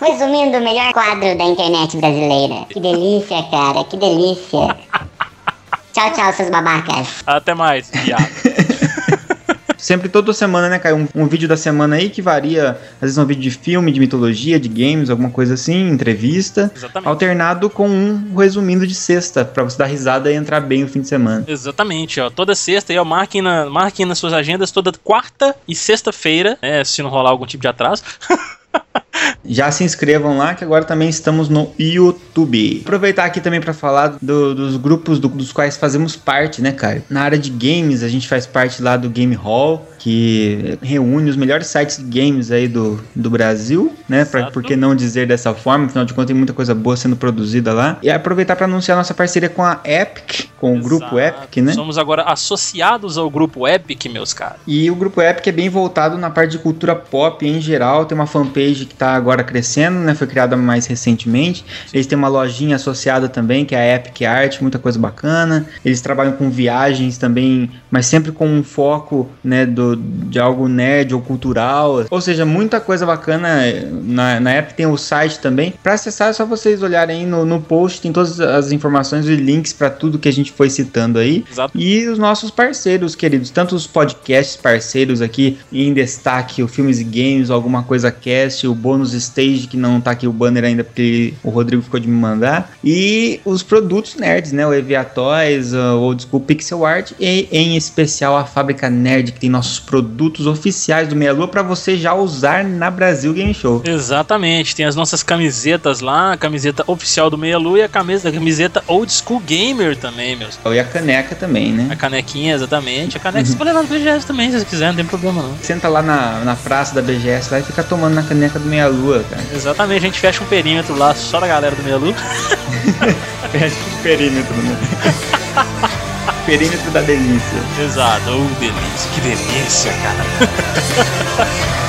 resumindo o melhor quadro da internet brasileira. Que delícia, cara, que delícia. Tchau, tchau, seus babacas. até mais. viado. Sempre toda semana, né, Caio? Um, um vídeo da semana aí que varia, às vezes um vídeo de filme, de mitologia, de games, alguma coisa assim, entrevista. Exatamente. Alternado com um resumindo de sexta, pra você dar risada e entrar bem o fim de semana. Exatamente, ó. Toda sexta aí, ó, marquem, na, marquem nas suas agendas toda quarta e sexta-feira, né? Se não rolar algum tipo de atraso. Já se inscrevam lá que agora também estamos no YouTube. Aproveitar aqui também para falar do- dos grupos do- dos quais fazemos parte, né, Caio? Na área de games, a gente faz parte lá do Game Hall, que reúne os melhores sites de games aí do, do Brasil, né? Pra, Exato. por que não dizer dessa forma? Afinal de contas, tem muita coisa boa sendo produzida lá. E aproveitar para anunciar nossa parceria com a Epic. com o grupo Epic, né? Somos agora associados ao grupo Epic, meus caras. E o grupo Epic é bem voltado na parte de cultura pop em geral. Tem uma fanpage que está agora crescendo, né? Foi criada mais recentemente. Eles têm uma lojinha associada também, que é a Epic Art, muita coisa bacana. Eles trabalham com viagens também, mas sempre com um foco, né, do, de algo nerd ou cultural. Ou seja, muita coisa bacana. Na, na Epic tem o site também. Para acessar é só vocês olharem aí no, no post, tem todas as informações e links para tudo que a gente foi citando aí. Exato. E os nossos parceiros, queridos, tanto os podcasts parceiros aqui em destaque, o Filmes e Games, alguma coisa cast, o bônus stage que não tá aqui o banner ainda porque o Rodrigo ficou de me mandar, e os produtos nerds, né, o Evia Toys, o Old School Pixel Art e em especial a Fábrica Nerd que tem nossos produtos oficiais do Meia Lua para você já usar na Brasil Game Show. Exatamente, tem as nossas camisetas lá, a camiseta oficial do Meia Lua e a camisa, a camiseta Old School Gamer também, meus. E a caneca também, né? A canequinha, exatamente. A caneca você pode levar no BGS também, se você quiser, não tem problema não. Senta lá na, na praça da BGS lá e fica tomando na caneca do Meia Lua, cara. Exatamente, a gente fecha um perímetro lá só da galera do Meia Lua. fecha um perímetro, né? perímetro da delícia. Exato, oh, delícia, que delícia, cara.